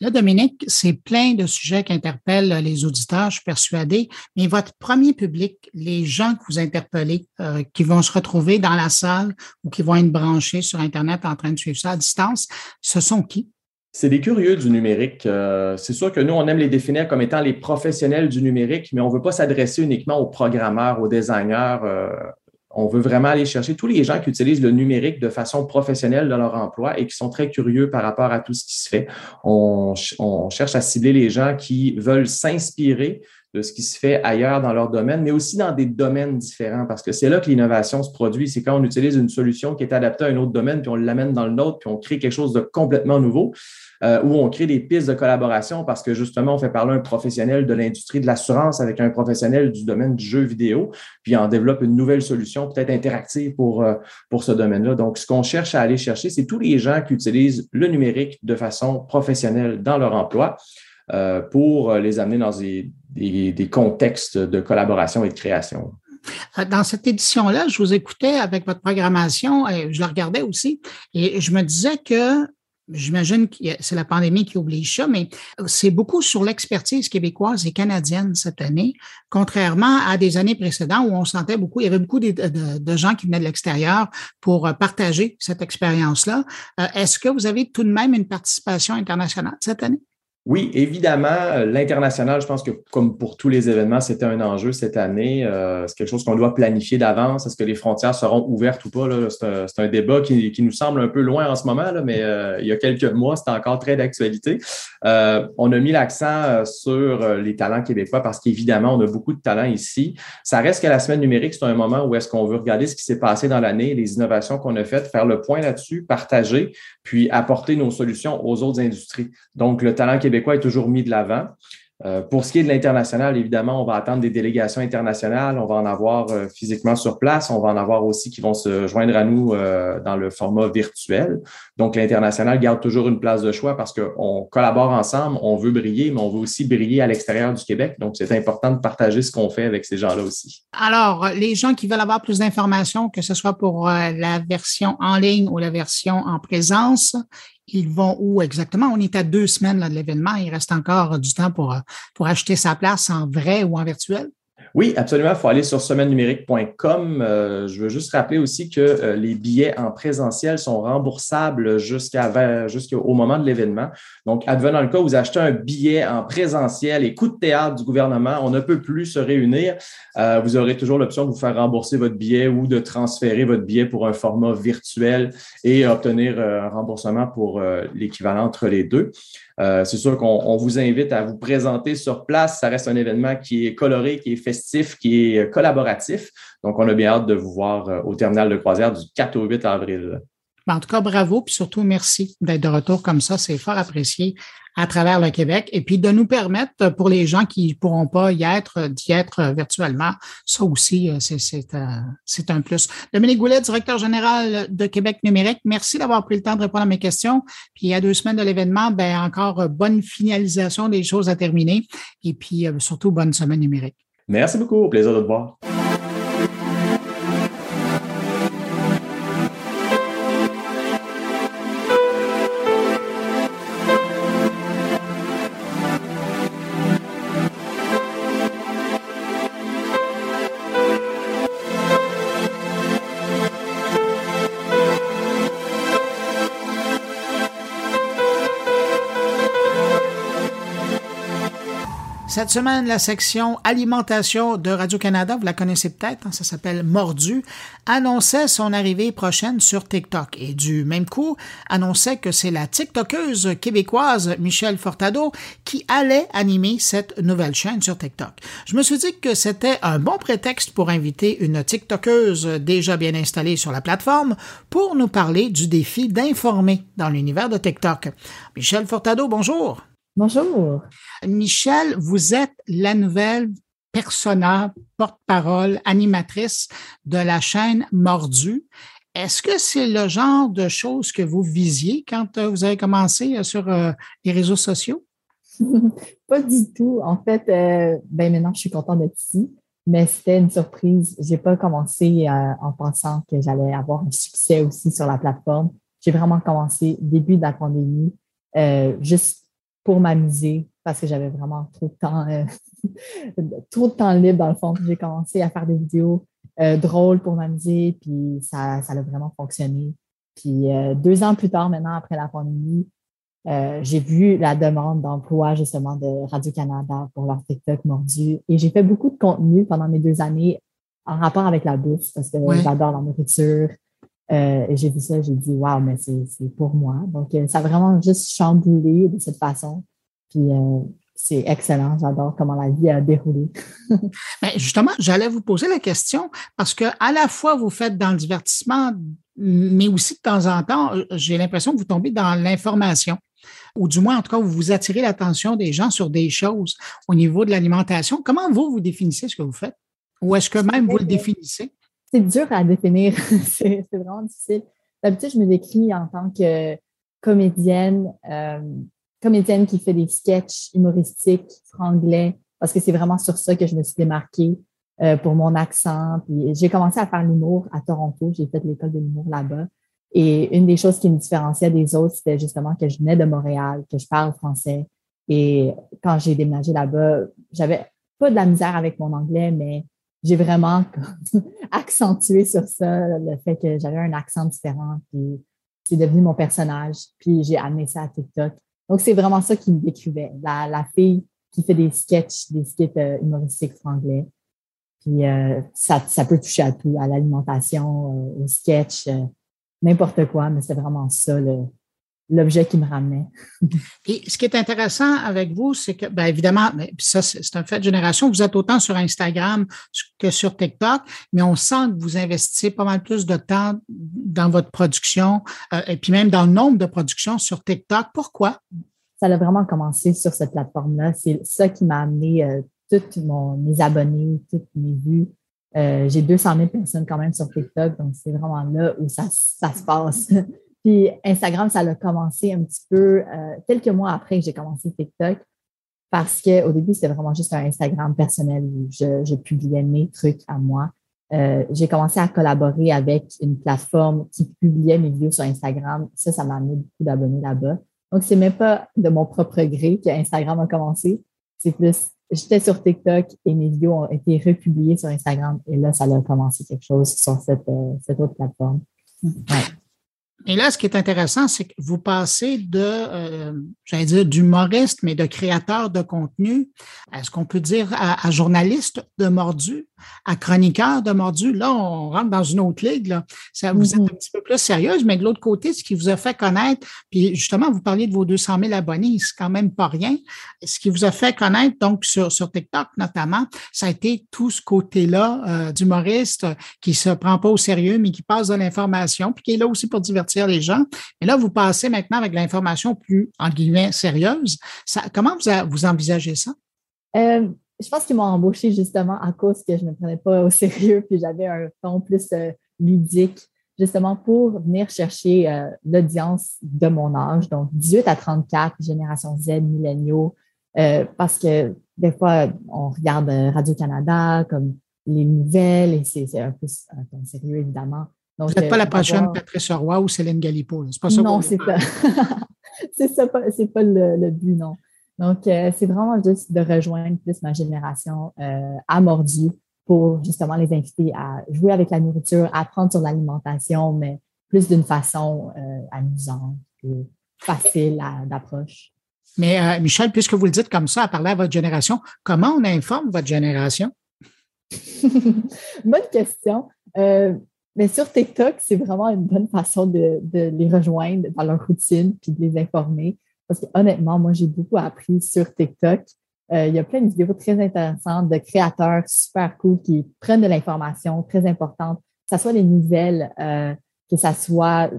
Là, Dominique, c'est plein de sujets qui interpellent les auditeurs, je suis persuadée, mais votre premier public, les gens que vous interpellez, euh, qui vont se retrouver dans la salle ou qui vont être branchés sur Internet en train de suivre ça à distance, ce sont qui? C'est des curieux du numérique. Euh, c'est sûr que nous, on aime les définir comme étant les professionnels du numérique, mais on ne veut pas s'adresser uniquement aux programmeurs, aux designers. Euh, on veut vraiment aller chercher tous les gens qui utilisent le numérique de façon professionnelle dans leur emploi et qui sont très curieux par rapport à tout ce qui se fait. On, cherche à cibler les gens qui veulent s'inspirer de ce qui se fait ailleurs dans leur domaine, mais aussi dans des domaines différents, parce que c'est là que l'innovation se produit. C'est quand on utilise une solution qui est adaptée à un autre domaine, puis on l'amène dans le nôtre, puis on crée quelque chose de complètement nouveau. Euh, où on crée des pistes de collaboration parce que justement, on fait parler un professionnel de l'industrie de l'assurance avec un professionnel du domaine du jeu vidéo, puis on développe une nouvelle solution peut-être interactive pour, euh, pour ce domaine-là. Donc, ce qu'on cherche à aller chercher, c'est tous les gens qui utilisent le numérique de façon professionnelle dans leur emploi. Euh, pour les amener dans des, des, contextes de collaboration et de création. Dans cette édition-là, je vous écoutais avec votre programmation et je la regardais aussi et je me disais que J'imagine que c'est la pandémie qui oblige ça, mais c'est beaucoup sur l'expertise québécoise et canadienne cette année, contrairement à des années précédentes où on sentait beaucoup, il y avait beaucoup de, de gens qui venaient de l'extérieur pour euh, partager cette expérience-là. Euh, est-ce que vous avez tout de même une participation internationale cette année? Oui, évidemment, euh, l'international, je pense que comme pour tous les événements, c'était un enjeu cette année. Euh, c'est quelque chose qu'on doit planifier d'avance. Est-ce que les frontières seront ouvertes ou pas? C'est un, débat qui, nous semble un peu loin en ce moment, mais euh, il y a quelques mois, c'était encore très d'actualité. on a mis l'accent sur les talents québécois parce qu'évidemment, on a beaucoup de talents ici. Ça reste que la semaine numérique, c'est un moment où est-ce qu'on veut regarder ce qui s'est passé dans l'année, les innovations qu'on a faites, faire le point là-dessus, partager, puis apporter nos solutions aux autres industries. Donc, le talent québécois québécois est toujours mis de l'avant. Euh, pour ce qui est de l'international, évidemment, on va attendre des délégations internationales. On va en avoir euh, physiquement sur place. On va en avoir aussi qui vont se joindre à nous euh, dans le format virtuel. Donc, l'international garde toujours une place de choix parce qu'on collabore ensemble, on veut briller, mais on veut aussi briller à l'extérieur du Québec. Donc, c'est important de partager ce qu'on fait avec ces gens-là aussi. Alors, les gens qui veulent avoir plus d'informations, que ce soit pour la version en ligne ou la version en présence, ils vont où exactement? On est à deux semaines de l'événement. Il reste encore du temps pour, pour acheter sa place en vrai ou en virtuel? Oui, absolument. Il faut aller sur semaine-numérique.com. Euh, je veux juste rappeler aussi que euh, les billets en présentiel sont remboursables jusqu'à jusqu'au moment de l'événement. Donc, advenant le cas vous achetez un billet en présentiel et coup de théâtre du gouvernement, on ne peut plus se réunir. Euh, vous aurez toujours l'option de vous faire rembourser votre billet ou de transférer votre billet pour un format virtuel et obtenir un remboursement pour l'équivalent entre les deux. Euh, c'est sûr qu'on vous invite à vous présenter sur place. Ça reste un événement qui est coloré, qui est festif, qui est collaboratif. Donc, on a bien hâte de vous voir euh, au terminal de croisière du 4 au 8 avril. Ben, en tout cas, bravo, puis surtout merci d'être de retour comme ça. C'est fort apprécié à travers le Québec et puis de nous permettre, pour les gens qui ne pourront pas y être, d'y être virtuellement. Ça aussi, euh, c'est un plus. Dominique Goulet, directeur général de Québec numérique, merci d'avoir pris le temps de répondre à mes questions. Puis a deux semaines de l'événement, ben encore euh, bonne finalisation des choses à terminer et puis euh, surtout bonne semaine numérique. Merci beaucoup. Au plaisir de te voir. Cette semaine, la section alimentation de Radio-Canada, vous la connaissez peut-être, hein, ça s'appelle Mordu, annonçait son arrivée prochaine sur TikTok et du même coup annonçait que c'est la TikTokeuse québécoise Michelle Fortado qui allait animer cette nouvelle chaîne sur TikTok. Je me suis dit que c'était un bon prétexte pour inviter une TikTokeuse déjà bien installée sur la plateforme pour nous parler du défi d'informer dans l'univers de TikTok. Michelle Fortado, bonjour. Bonjour. Michel, vous êtes la nouvelle persona, porte-parole, animatrice de la chaîne Mordu. Est-ce que c'est le genre de choses que vous visiez quand euh, vous avez commencé euh, sur euh, les réseaux sociaux? Pas du tout. En fait, ben maintenant, je suis contente d'être ici, mais c'était une surprise. J'ai pas commencé en pensant que j'allais avoir un succès aussi sur la plateforme. J'ai vraiment commencé début de la pandémie, juste pour m'amuser parce que j'avais vraiment trop de temps, euh, trop de temps libre dans le fond. J'ai commencé à faire des vidéos euh, drôles pour m'amuser, puis ça, ça a vraiment fonctionné. Puis euh, deux ans plus tard, maintenant, après la pandémie, j'ai vu la demande d'emploi justement de Radio-Canada pour leur TikTok mordu. Et j'ai fait beaucoup de contenu pendant mes deux années en rapport avec la bouffe parce que j'adore la nourriture. Et j'ai vu ça, j'ai dit, waouh, mais c'est pour moi. Donc, ça a vraiment juste chamboulé de cette façon. Puis euh, c'est excellent. J'adore comment la vie a déroulé. Ben, justement, j'allais vous poser la question parce que à la fois vous faites dans le divertissement, mais aussi de temps en temps, euh, j'ai l'impression que vous tombez dans l'information ou du moins, en tout cas, vous attirez l'attention des gens sur des choses au niveau de l'alimentation. Comment vous, vous définissez ce que vous faites? Ou est-ce que même vous le définissez? C'est dur à définir. c'est vraiment difficile. D'habitude, je me décris en tant que comédienne, euh, comédienne qui fait des sketchs humoristiques franglais, parce que c'est vraiment sur ça que je me suis démarquée euh, pour mon accent. Puis j'ai commencé à faire l'humour à Toronto. J'ai fait l'école de l'humour là-bas. Et une des choses qui me différenciait des autres, c'était justement que je venais de Montréal, que je parle français. Et quand j'ai déménagé là-bas, j'avais pas de la misère avec mon anglais, mais j'ai vraiment accentué sur ça le fait que j'avais un accent différent. Puis c'est devenu mon personnage. Puis j'ai amené ça à TikTok. Donc, c'est vraiment ça qui me décrivait. La, fille qui fait des sketchs, des skits euh, humoristiques franglais. Puis euh, ça, peut toucher à tout, à l'alimentation, euh, au sketch, n'importe quoi, mais c'est vraiment ça l'objet qui me ramenait. Et ce qui est intéressant avec vous, c'est que, bien évidemment, ça, c'est un fait de génération, vous êtes autant sur Instagram que sur TikTok, mais on sent que vous investissez pas mal plus de temps dans votre production euh, et puis même dans le nombre de productions sur TikTok. Pourquoi? Ça a vraiment commencé sur cette plateforme-là. C'est ça qui m'a amené euh, tous mes abonnés, toutes mes vues. Euh, j'ai 200 000 personnes quand même sur TikTok, donc c'est vraiment là où ça, ça se passe. Puis Instagram, ça a commencé un petit peu euh, quelques mois après que j'ai commencé TikTok parce qu'au début, c'était vraiment juste un Instagram personnel où je, publiais mes trucs à moi. Euh, j'ai commencé à collaborer avec une plateforme qui publiait mes vidéos sur Instagram. Ça, ça m'a amené beaucoup d'abonnés là-bas. Donc, c'est même pas de mon propre gré que Instagram a commencé. C'est plus j'étais sur TikTok et mes vidéos ont été republiées sur Instagram. Et là, ça a commencé quelque chose sur cette, euh, cette autre plateforme. Ouais. Et là, ce qui est intéressant, c'est que vous passez de, euh, j'allais dire, d'humoriste, mais de créateur de contenu, est-ce qu'on peut dire à, journaliste de mordu, à chroniqueur de mordu? Là, on rentre dans une autre ligue. Là. Ça, vous êtes mm-hmm. un petit peu plus sérieuse, mais de l'autre côté, ce qui vous a fait connaître, puis justement, vous parliez de vos 200 000 abonnés, c'est quand même pas rien. Ce qui vous a fait connaître, donc sur, sur TikTok notamment, ça a été tout ce côté-là euh, d'humoriste qui se prend pas au sérieux, mais qui passe de l'information, puis qui est là aussi pour divertir les gens. Et là, vous passez maintenant avec l'information plus, en guillemets, sérieuse. comment vous, envisagez ça? Euh, je pense qu'ils m'ont embauché justement à cause que je ne me prenais pas au sérieux, puis j'avais un ton plus euh, ludique, justement pour venir chercher euh, l'audience de mon âge, donc 18 à 34, génération Z, milléniaux, parce que des fois, on regarde Radio-Canada comme les nouvelles, et c'est un peu un sérieux, évidemment. Donc, Vous n'êtes pas la prochaine Patrice Roy ou Céline Galipo. C'est pas ça. Non, c'est pas. c'est ça, c'est pas le, but, non. Donc, euh, c'est vraiment juste de rejoindre plus ma génération euh, à mordu pour justement les inviter à jouer avec la nourriture, apprendre sur l'alimentation, mais plus d'une façon euh, amusante et facile d'approche. Mais Michel, puisque vous le dites comme ça, à parler à votre génération, comment on informe votre génération? Bonne question. Mais sur TikTok, c'est vraiment une bonne façon de, les rejoindre dans leur routine puis de les informer. Parce que honnêtement, moi, j'ai beaucoup appris sur TikTok. Euh, il y a plein de vidéos très intéressantes de créateurs super cool qui prennent de l'information très importante, que ce soit les nouvelles, euh, que ce soit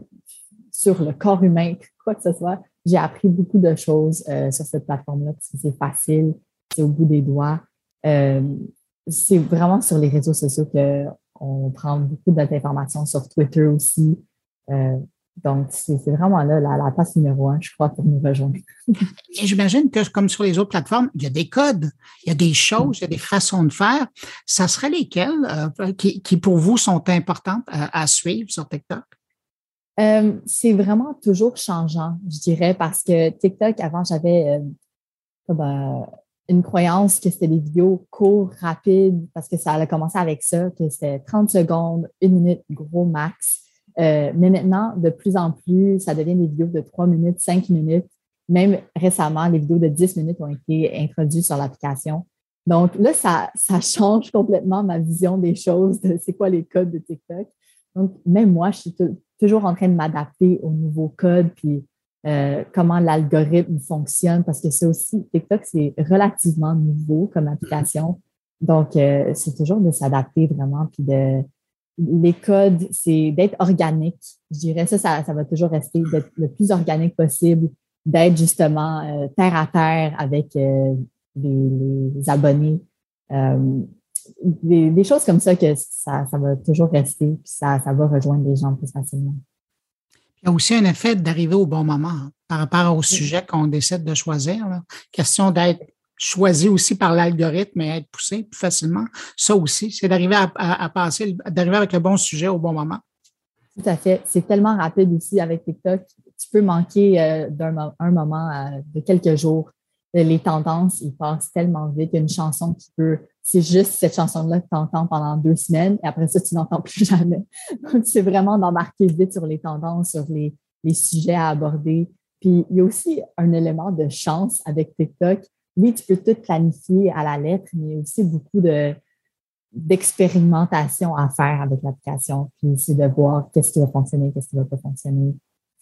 sur le corps humain, quoi que ce soit. J'ai appris beaucoup de choses euh, sur cette plateforme-là parce que c'est facile, c'est au bout des doigts. c'est vraiment sur les réseaux sociaux que on prend beaucoup d'informations sur Twitter aussi. Euh, donc, c'est vraiment là la, la, place numéro un, je crois, pour nous rejoindre. Et j'imagine que, comme sur les autres plateformes, il y a des codes, il y a des choses, il y a des façons de faire. Ça serait lesquelles euh, qui, pour vous sont importantes à, suivre sur TikTok? Euh, c'est vraiment toujours changeant, je dirais, parce que TikTok, avant, j'avais une croyance que c'était des vidéos courtes, rapides, parce que ça a commencé avec ça, que c'était 30 secondes, une minute, gros max. Euh, mais maintenant, de plus en plus, ça devient des vidéos de 3 minutes, 5 minutes. Même récemment, les vidéos de 10 minutes ont été introduites sur l'application. Donc là, ça, ça change complètement ma vision des choses, de c'est quoi les codes de TikTok. Donc, même moi, je suis toujours en train de m'adapter aux nouveaux codes, puis euh, comment l'algorithme fonctionne, parce que c'est aussi, TikTok, c'est relativement nouveau comme application. Donc, euh, c'est toujours de s'adapter vraiment, puis de les codes, c'est d'être organique. Je dirais ça, ça, va toujours rester d'être le plus organique possible, d'être justement euh, terre à terre avec les, abonnés. Des, choses comme ça que ça, ça va toujours rester, puis ça, ça va rejoindre les gens plus facilement. Il y a aussi un effet d'arriver au bon moment hein, par rapport au sujet qu'on décide de choisir. Question d'être choisi aussi par l'algorithme et être poussé plus facilement. Ça aussi, c'est d'arriver à, passer, d'arriver avec le bon sujet au bon moment. Tout à fait. C'est tellement rapide aussi avec TikTok. Tu peux manquer euh, d'un un moment euh, de quelques jours. Les tendances, ils passent tellement vite. Une chanson qui peut c'est juste cette chanson-là que tu entends pendant deux semaines et après ça, tu n'entends plus jamais. Donc, c'est vraiment d'embarquer vite sur les tendances, sur les, les sujets à aborder. Puis, il y a aussi un élément de chance avec TikTok. Oui, tu peux tout planifier à la lettre, mais il y a aussi beaucoup de, d'expérimentation à faire avec l'application. Puis, c'est de voir qu'est-ce qui va fonctionner, qu'est-ce qui ne va pas fonctionner.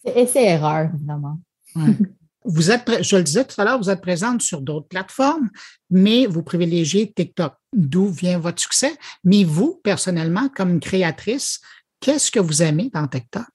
C'est essai-erreur, vraiment. Vous êtes, je le disais tout à l'heure, vous êtes présente sur d'autres plateformes, mais vous privilégiez TikTok. D'où vient votre succès? Mais vous, personnellement, comme créatrice, qu'est-ce que vous aimez dans TikTok?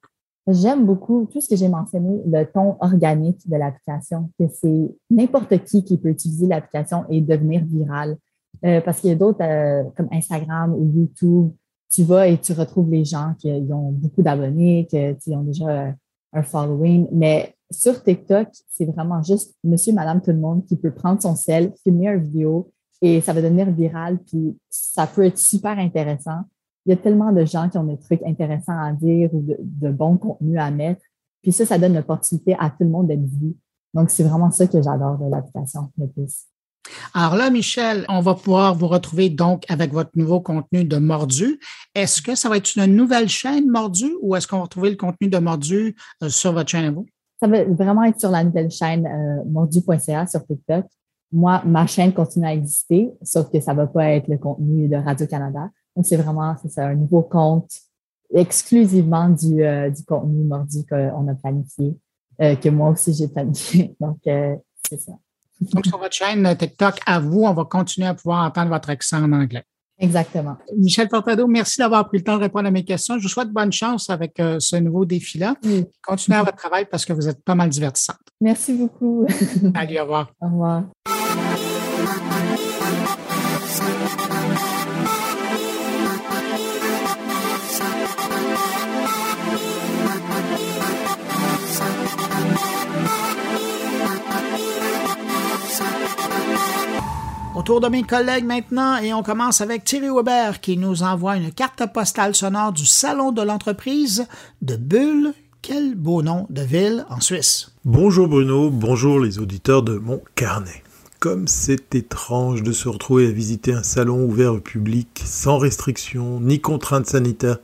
J'aime beaucoup tout ce que j'ai mentionné, le ton organique de l'application, que c'est n'importe qui qui peut utiliser l'application et devenir viral. Euh, parce qu'il y a d'autres euh, comme Instagram ou YouTube, tu vas et tu retrouves les gens qui ont beaucoup d'abonnés, qui ont déjà un following, mais sur TikTok, c'est vraiment juste monsieur, madame, tout le monde qui peut prendre son sel, filmer une vidéo et ça va devenir viral, puis ça peut être super intéressant. Il y a tellement de gens qui ont des trucs intéressants à dire ou de, bons contenus à mettre. Puis ça, ça donne l'opportunité à tout le monde d'être vu. Donc, c'est vraiment ça que j'adore de l'application. Alors là, Michel, on va pouvoir vous retrouver donc avec votre nouveau contenu de Mordu. Est-ce que ça va être une nouvelle chaîne Mordu ou est-ce qu'on va retrouver le contenu de Mordu euh, sur votre chaîne à vous? Ça va vraiment être sur la nouvelle chaîne euh, mordu.ca sur TikTok. Moi, ma chaîne continue à exister, sauf que ça va pas être le contenu de Radio-Canada. Donc, c'est vraiment c'est un nouveau compte exclusivement du, euh, du contenu mordu qu'on a planifié, que moi aussi j'ai planifié. Donc, c'est ça. Donc, sur votre chaîne TikTok, à vous, on va continuer à pouvoir entendre votre accent en anglais. Exactement. Michel Fortado, merci d'avoir pris le temps de répondre à mes questions. Je vous souhaite bonne chance avec euh, ce nouveau défi-là. Continuez à votre travail parce que vous êtes pas mal divertissante. Merci beaucoup. Allez, au revoir. Au revoir. Autour de mes collègues maintenant et on commence avec Thierry Weber qui nous envoie une carte postale sonore du salon de l'entreprise de Bulle. Quel beau nom de ville en Suisse. Bonjour Bruno, bonjour les auditeurs de mon carnet. Comme c'est étrange de se retrouver à visiter un salon ouvert au public sans restrictions ni contraintes sanitaires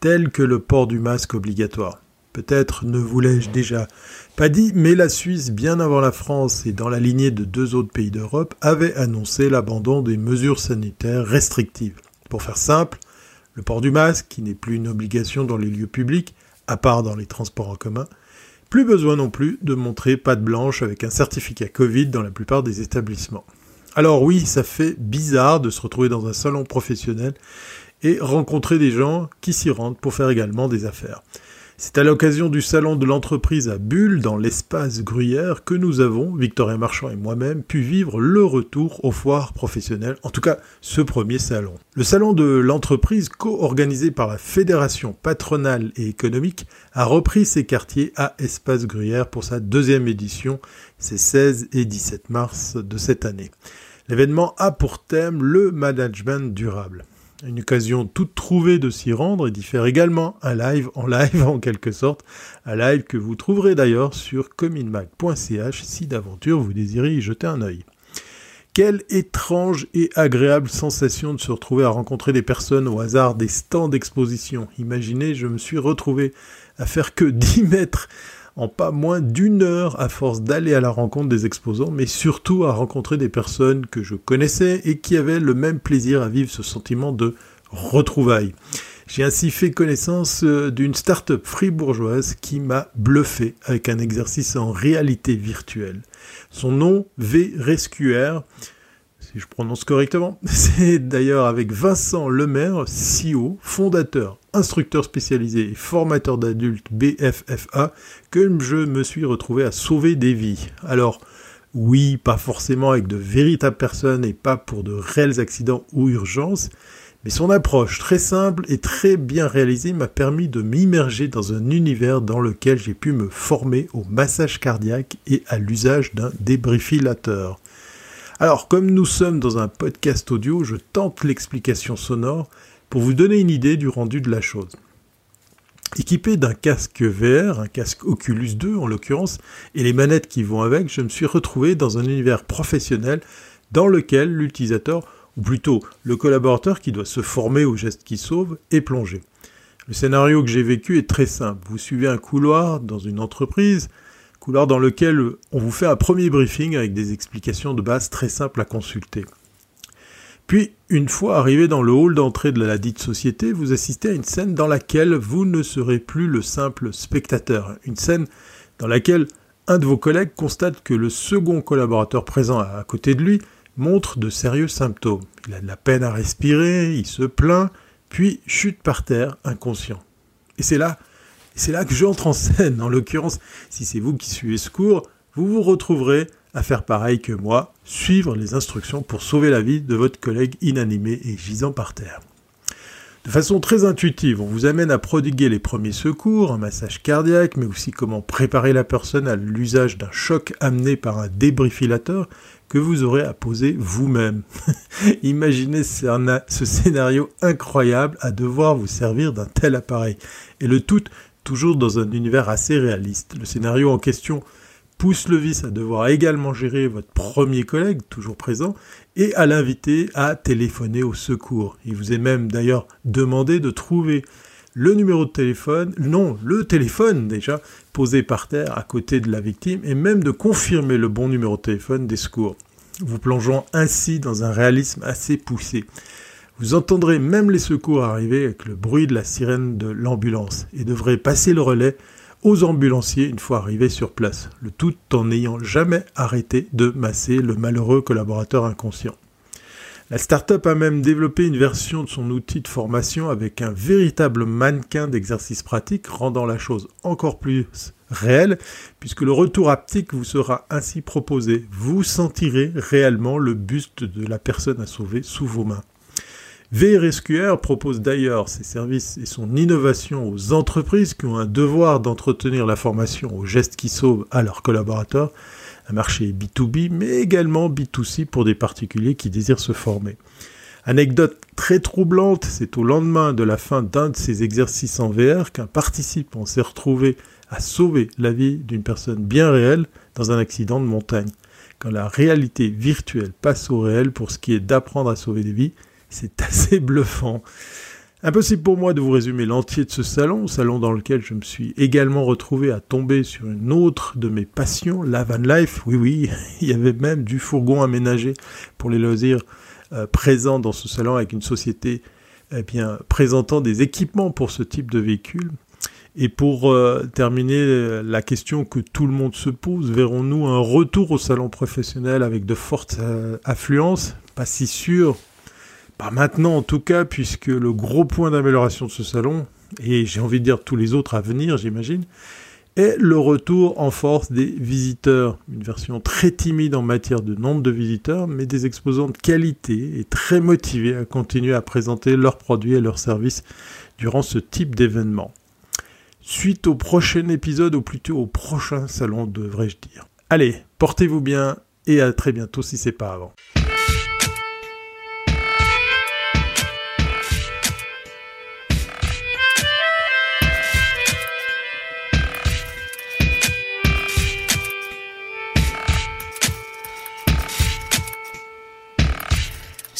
telles que le port du masque obligatoire. Peut-être ne vous l'ai-je déjà pas dit, mais la Suisse, bien avant la France et dans la lignée de deux autres pays d'Europe, avait annoncé l'abandon des mesures sanitaires restrictives. Pour faire simple, le port du masque, qui n'est plus une obligation dans les lieux publics, à part dans les transports en commun, plus besoin non plus de montrer patte blanche avec un certificat Covid dans la plupart des établissements. Alors oui, ça fait bizarre de se retrouver dans un salon professionnel et rencontrer des gens qui s'y rendent pour faire également des affaires. C'est à l'occasion du salon de l'entreprise à Bulle, dans l'espace Gruyère, que nous avons, Victorien Marchand et moi-même, pu vivre le retour aux foires professionnelles, en tout cas ce premier salon. Le salon de l'entreprise, co-organisé par la Fédération patronale et économique, a repris ses quartiers à Espace Gruyère pour sa deuxième édition, ces 16 et 17 mars de cette année. L'événement a pour thème le management durable. Une occasion toute trouvée de s'y rendre et d'y faire également un live en live en quelque sorte, un live que vous trouverez d'ailleurs sur cominmag.ch si d'aventure vous désirez y jeter un œil. Quelle étrange et agréable sensation de se retrouver à rencontrer des personnes au hasard des stands d'exposition. Imaginez, je me suis retrouvé à faire que 10 mètres en pas moins d'une heure à force d'aller à la rencontre des exposants, mais surtout à rencontrer des personnes que je connaissais et qui avaient le même plaisir à vivre ce sentiment de retrouvailles. J'ai ainsi fait connaissance euh, d'une start-up fribourgeoise qui m'a bluffé avec un exercice en réalité virtuelle. Son nom, V-Rescuer, si je prononce correctement. C'est d'ailleurs avec Vincent Lemaire, CEO, fondateur, instructeur spécialisé et formateur d'adultes BFFA, que je me suis retrouvé à sauver des vies. Alors, oui, pas forcément avec de véritables personnes et pas pour de réels accidents ou urgences, mais son approche très simple et très bien réalisée m'a permis de m'immerger dans un univers dans lequel j'ai pu me former au massage cardiaque et à l'usage d'un débriefilateur. Alors, comme nous sommes dans un podcast audio, je tente l'explication sonore pour vous donner une idée du rendu de la chose. Équipé d'un casque VR, un casque Oculus 2 en l'occurrence, et les manettes qui vont avec, je me suis retrouvé dans un univers professionnel dans lequel l'utilisateur, ou plutôt le collaborateur qui doit se former aux gestes qui sauvent, est plongé. Le scénario que j'ai vécu est très simple. Vous suivez un couloir dans une entreprise, couloir dans lequel on vous fait un premier briefing avec des explications de base très simples à consulter. Puis, une fois arrivé dans le hall d'entrée de la dite société, vous assistez à une scène dans laquelle vous ne serez plus le simple spectateur. Une scène dans laquelle un de vos collègues constate que le second collaborateur présent à côté de lui montre de sérieux symptômes. Il a de la peine à respirer, il se plaint, puis chute par terre inconscient. Et c'est là c'est là que j'entre en scène. En l'occurrence, si c'est vous qui suivez ce cours, vous vous retrouverez à faire pareil que moi, suivre les instructions pour sauver la vie de votre collègue inanimé et gisant par terre. De façon très intuitive, on vous amène à prodiguer les premiers secours, un massage cardiaque, mais aussi comment préparer la personne à l'usage d'un choc amené par un débriefilateur que vous aurez à poser vous-même. Imaginez ce scénario incroyable à devoir vous servir d'un tel appareil. Et le tout toujours dans un univers assez réaliste. Le scénario en question pousse le vice à devoir également gérer votre premier collègue, toujours présent, et à l'inviter à téléphoner au secours. Il vous est même d'ailleurs demandé de trouver le numéro de téléphone, non, le téléphone déjà, posé par terre à côté de la victime, et même de confirmer le bon numéro de téléphone des secours, vous plongeant ainsi dans un réalisme assez poussé. Vous entendrez même les secours arriver avec le bruit de la sirène de l'ambulance et devrez passer le relais aux ambulanciers une fois arrivés sur place, le tout en n'ayant jamais arrêté de masser le malheureux collaborateur inconscient. La start-up a même développé une version de son outil de formation avec un véritable mannequin d'exercice pratique, rendant la chose encore plus réelle, puisque le retour haptique vous sera ainsi proposé. Vous sentirez réellement le buste de la personne à sauver sous vos mains. VRSQR propose d'ailleurs ses services et son innovation aux entreprises qui ont un devoir d'entretenir la formation aux gestes qui sauvent à leurs collaborateurs, un marché B2B, mais également B2C pour des particuliers qui désirent se former. Anecdote très troublante, c'est au lendemain de la fin d'un de ces exercices en VR qu'un participant s'est retrouvé à sauver la vie d'une personne bien réelle dans un accident de montagne. Quand la réalité virtuelle passe au réel pour ce qui est d'apprendre à sauver des vies, c'est assez bluffant. Impossible pour moi de vous résumer l'entier de ce salon, salon dans lequel je me suis également retrouvé à tomber sur une autre de mes passions, la van life. Oui, oui, il y avait même du fourgon aménagé pour les loisirs euh, présents dans ce salon avec une société eh bien, présentant des équipements pour ce type de véhicule. Et pour euh, terminer, la question que tout le monde se pose, verrons-nous un retour au salon professionnel avec de fortes euh, affluences? Pas si sûr pas maintenant en tout cas, puisque le gros point d'amélioration de ce salon, et j'ai envie de dire tous les autres à venir, j'imagine, est le retour en force des visiteurs. Une version très timide en matière de nombre de visiteurs, mais des exposants de qualité et très motivés à continuer à présenter leurs produits et leurs services durant ce type d'événement. Suite au prochain épisode, ou plutôt au prochain salon, devrais-je dire. Allez, portez-vous bien et à très bientôt si c'est pas avant.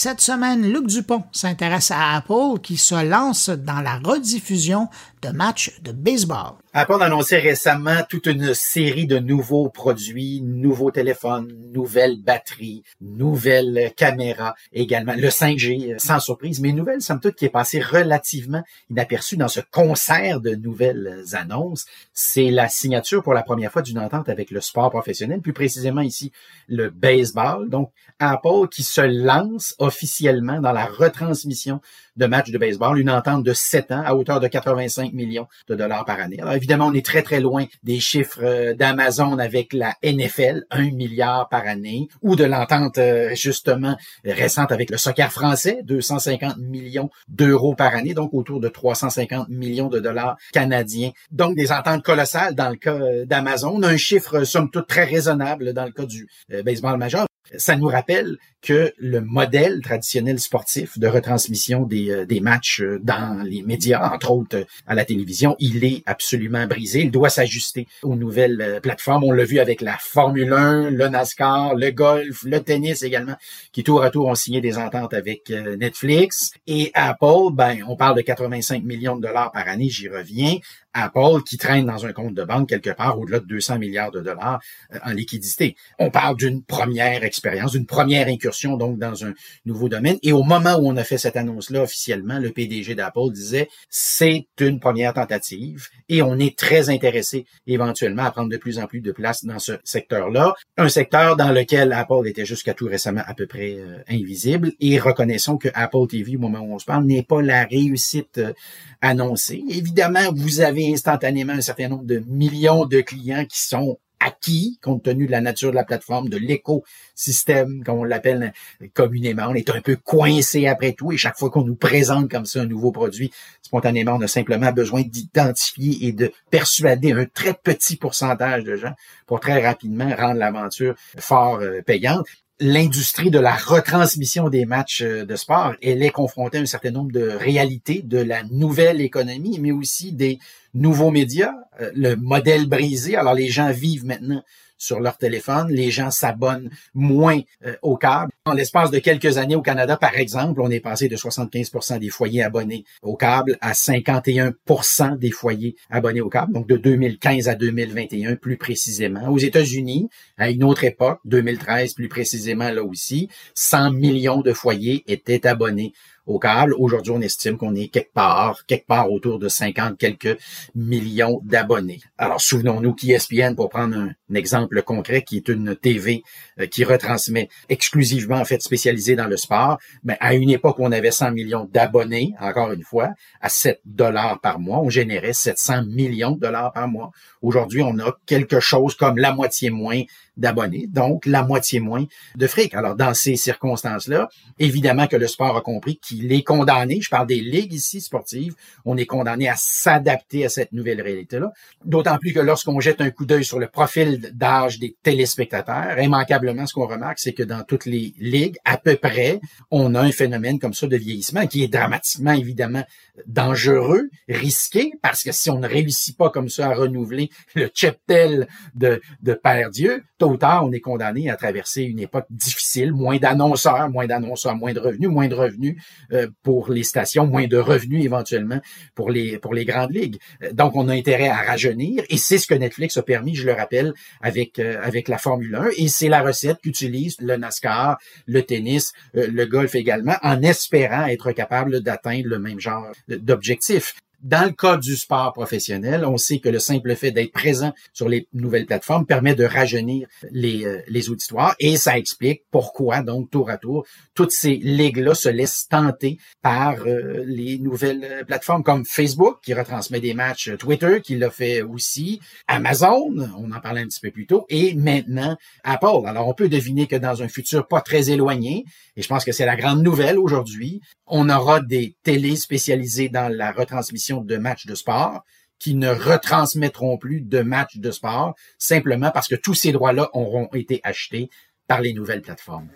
Cette semaine, Luc Dupont s'intéresse à Apple qui se lance dans la rediffusion de matchs de baseball. Apple a annoncé récemment toute une série de nouveaux produits, nouveaux téléphones, nouvelles batteries, nouvelles caméras, également le 5G, euh, sans surprise, mais une nouvelle, somme toute, qui est passée relativement inaperçue dans ce concert de nouvelles annonces. C'est la signature pour la première fois d'une entente avec le sport professionnel, plus précisément ici le baseball. Donc, Apple qui se lance officiellement dans la retransmission de matchs de baseball, une entente de 7 ans à hauteur de 85 millions de dollars par année. Alors évidemment, on est très très loin des chiffres euh, d'Amazon avec la NFL, 1 milliard par année, ou de l'entente euh, justement récente avec le soccer français, 250 millions d'euros par année, donc autour de 350 millions de dollars canadiens. Donc des ententes colossales dans le cas euh, d'Amazon, un chiffre somme toute très raisonnable dans le cas du baseball majeur. Ça nous rappelle que le modèle traditionnel sportif de retransmission des, euh, matchs euh, dans les médias, entre autres euh, à la télévision, il est absolument brisé. Il doit s'ajuster aux nouvelles plateformes. On l'a vu avec la Formule 1, le NASCAR, le golf, le tennis également, qui tour à tour ont signé des ententes avec Netflix. Et Apple, ben, on parle de 85 millions de dollars par année, j'y reviens. Apple qui traîne dans un compte de banque quelque part au-delà de 200 milliards de dollars en liquidité. On parle d'une première expérience, d'une première incursion donc dans un nouveau domaine. Et au moment où on a fait cette annonce-là officiellement, le PDG d'Apple disait c'est une première tentative et on est très intéressé éventuellement à prendre de plus en plus de place dans ce secteur-là. Un secteur dans lequel Apple était jusqu'à tout récemment à peu près euh, invisible. Et reconnaissons que Apple TV, au moment où on se parle, n'est pas la réussite euh, annoncée. Évidemment, vous avez instantanément un certain nombre de millions de clients qui sont acquis compte tenu de la nature de la plateforme, de l'écosystème, comme on l'appelle communément. On est un peu coincé après tout et chaque fois qu'on nous présente comme ça un nouveau produit, spontanément, on a simplement besoin d'identifier et de persuader un très petit pourcentage de gens pour très rapidement rendre l'aventure fort euh, payante l'industrie de la retransmission des matchs euh, de sport, elle est confrontée à un certain nombre de réalités de la nouvelle économie, mais aussi des nouveaux médias, euh, le modèle brisé. Alors les gens vivent maintenant sur leur téléphone. Les gens s'abonnent moins euh, au câble. En l'espace de quelques années au Canada, par exemple, on est passé de 75% des foyers abonnés au câble à 51% des foyers abonnés au câble, donc de 2015 à 2021 plus précisément. Aux États-Unis, à une autre époque, 2013 plus précisément là aussi, 100 millions de foyers étaient abonnés au câble. Aujourd'hui, on estime qu'on est quelque part, quelque part autour de 50 quelques millions d'abonnés. Alors, souvenons-nous qu'ESPN, pour prendre un, exemple concret, qui est une TV euh, qui retransmet exclusivement, en fait, spécialisée dans le sport, mais à une époque on avait 100 millions d'abonnés, encore une fois, à 7 dollars par mois, on générait 700 millions de dollars par mois. Aujourd'hui, on a quelque chose comme la moitié moins d'abonnés, donc la moitié moins de fric. Alors, dans ces circonstances-là, évidemment que le sport a compris qu'il est condamné, je parle des ligues ici sportives, on est condamné à s'adapter à cette nouvelle réalité-là. D'autant plus que lorsqu'on jette un coup d'œil sur le profil d'âge des téléspectateurs, immanquablement, ce qu'on remarque, c'est que dans toutes les ligues, à peu près, on a un phénomène comme ça de vieillissement qui est dramatiquement, évidemment, dangereux, risqué, parce que si on ne réussit pas comme ça à renouveler le cheptel de, de Père Dieu, tôt ou tard, on est condamné à traverser une époque difficile, moins d'annonceurs, moins d'annonceurs, moins de revenus, moins de revenus euh, pour les stations, moins de revenus éventuellement pour les, pour les grandes ligues. Euh, donc, on a intérêt à rajeunir, et c'est ce que Netflix a permis, je le rappelle, avec, euh, avec la Formule 1, et c'est la recette qu'utilise le NASCAR, le tennis, le golf également, en espérant être capable d'atteindre le même genre d'objectifs. Dans le cas du sport professionnel, on sait que le simple fait d'être présent sur les nouvelles plateformes permet de rajeunir les, euh, les auditoires et ça explique pourquoi, donc, tour à tour, toutes ces ligues-là se laissent tenter par euh, les nouvelles euh, plateformes comme Facebook, qui retransmet des matchs, Twitter, qui l'a fait aussi, Amazon, on en parlait un petit peu plus tôt, et maintenant Apple. Alors, on peut deviner que dans un futur pas très éloigné, et je pense que c'est la grande nouvelle aujourd'hui, on aura des télés spécialisées dans la retransmission de matchs de sport qui ne retransmettront plus de matchs de sport simplement parce que tous ces droits-là auront été achetés par les nouvelles plateformes.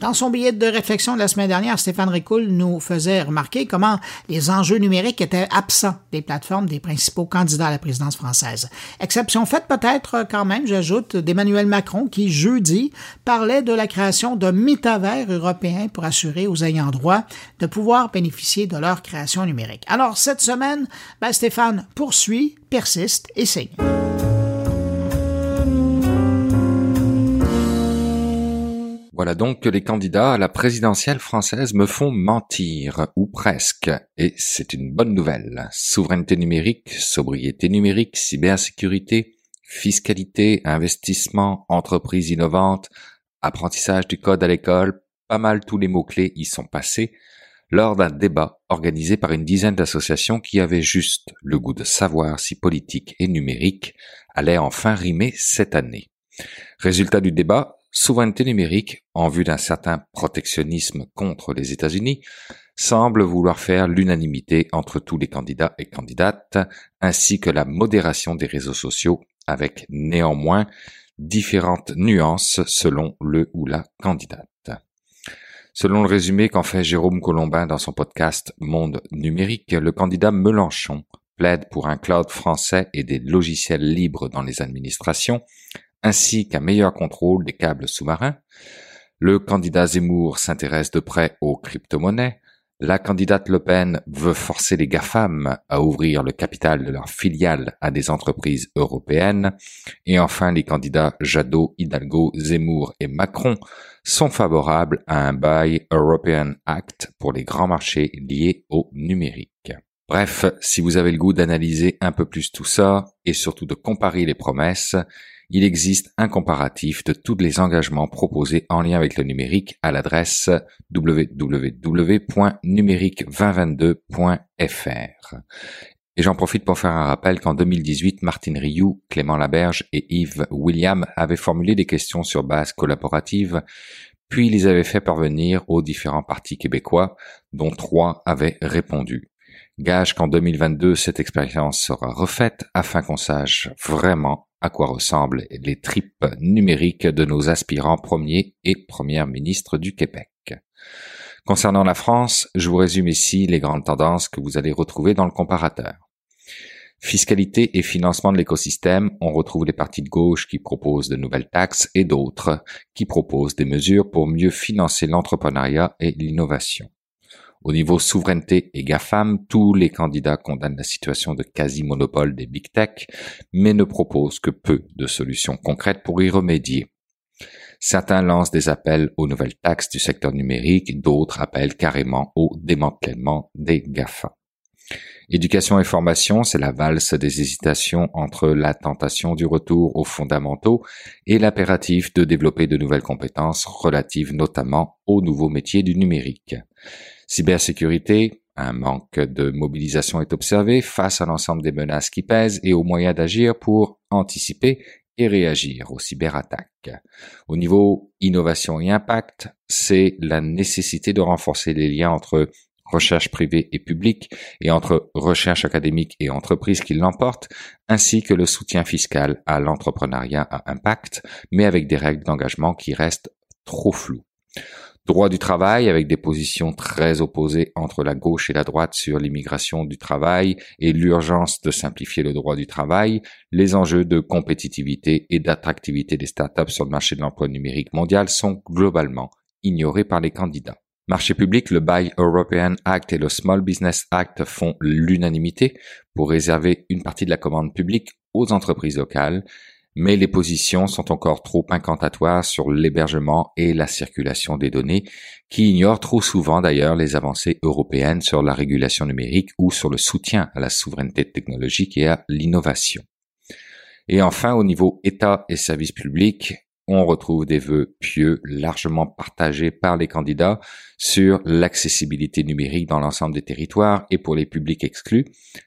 Dans son billet de réflexion de la semaine dernière, Stéphane Ricoul nous faisait remarquer comment les enjeux numériques étaient absents des plateformes des principaux candidats à la présidence française. Exception faite peut-être quand même, j'ajoute, d'Emmanuel Macron qui, jeudi, parlait de la création d'un métavers européen pour assurer aux ayants droit de pouvoir bénéficier de leur création numérique. Alors cette semaine, ben, Stéphane poursuit, persiste et signe. Voilà donc que les candidats à la présidentielle française me font mentir, ou presque, et c'est une bonne nouvelle. Souveraineté numérique, sobriété numérique, cybersécurité, fiscalité, investissement, entreprise innovante, apprentissage du code à l'école, pas mal tous les mots-clés y sont passés lors d'un débat organisé par une dizaine d'associations qui avaient juste le goût de savoir si politique et numérique allaient enfin rimer cette année. Résultat du débat, souveraineté numérique, en vue d'un certain protectionnisme contre les États-Unis, semble vouloir faire l'unanimité entre tous les candidats et candidates, ainsi que la modération des réseaux sociaux, avec néanmoins différentes nuances selon le ou la candidate. Selon le résumé qu'en fait Jérôme Colombin dans son podcast Monde numérique, le candidat Mélenchon plaide pour un cloud français et des logiciels libres dans les administrations, ainsi qu'un meilleur contrôle des câbles sous-marins. Le candidat Zemmour s'intéresse de près aux crypto-monnaies. La candidate Le Pen veut forcer les GAFAM à ouvrir le capital de leurs filiales à des entreprises européennes. Et enfin, les candidats Jadot, Hidalgo, Zemmour et Macron sont favorables à un Buy European Act pour les grands marchés liés au numérique. Bref, si vous avez le goût d'analyser un peu plus tout ça et surtout de comparer les promesses, il existe un comparatif de tous les engagements proposés en lien avec le numérique à l'adresse www.numérique2022.fr. Et j'en profite pour faire un rappel qu'en 2018, Martine Rioux, Clément Laberge et Yves William avaient formulé des questions sur base collaborative, puis les avaient fait parvenir aux différents partis québécois, dont trois avaient répondu. Gage qu'en 2022, cette expérience sera refaite afin qu'on sache vraiment à quoi ressemblent les tripes numériques de nos aspirants premiers et premières ministres du Québec. Concernant la France, je vous résume ici les grandes tendances que vous allez retrouver dans le comparateur. Fiscalité et financement de l'écosystème, on retrouve les partis de gauche qui proposent de nouvelles taxes et d'autres qui proposent des mesures pour mieux financer l'entrepreneuriat et l'innovation. Au niveau souveraineté et GAFAM, tous les candidats condamnent la situation de quasi-monopole des big tech, mais ne proposent que peu de solutions concrètes pour y remédier. Certains lancent des appels aux nouvelles taxes du secteur numérique, d'autres appellent carrément au démantèlement des GAFA. Éducation et formation, c'est la valse des hésitations entre la tentation du retour aux fondamentaux et l'impératif de développer de nouvelles compétences relatives notamment aux nouveaux métiers du numérique. Cybersécurité, un manque de mobilisation est observé face à l'ensemble des menaces qui pèsent et aux moyens d'agir pour anticiper et réagir aux cyberattaques. Au niveau innovation et impact, c'est la nécessité de renforcer les liens entre recherche privée et publique et entre recherche académique et entreprise qui l'emportent, ainsi que le soutien fiscal à l'entrepreneuriat à impact, mais avec des règles d'engagement qui restent trop floues droit du travail avec des positions très opposées entre la gauche et la droite sur l'immigration du travail et l'urgence de simplifier le droit du travail, les enjeux de compétitivité et d'attractivité des startups sur le marché de l'emploi numérique mondial sont globalement ignorés par les candidats. Marché public, le Buy European Act et le Small Business Act font l'unanimité pour réserver une partie de la commande publique aux entreprises locales mais les positions sont encore trop incantatoires sur l'hébergement et la circulation des données, qui ignorent trop souvent d'ailleurs les avancées européennes sur la régulation numérique ou sur le soutien à la souveraineté technologique et à l'innovation. Et enfin, au niveau État et services publics, on retrouve des vœux pieux largement partagés par les candidats sur l'accessibilité numérique dans l'ensemble des territoires et pour les publics exclus,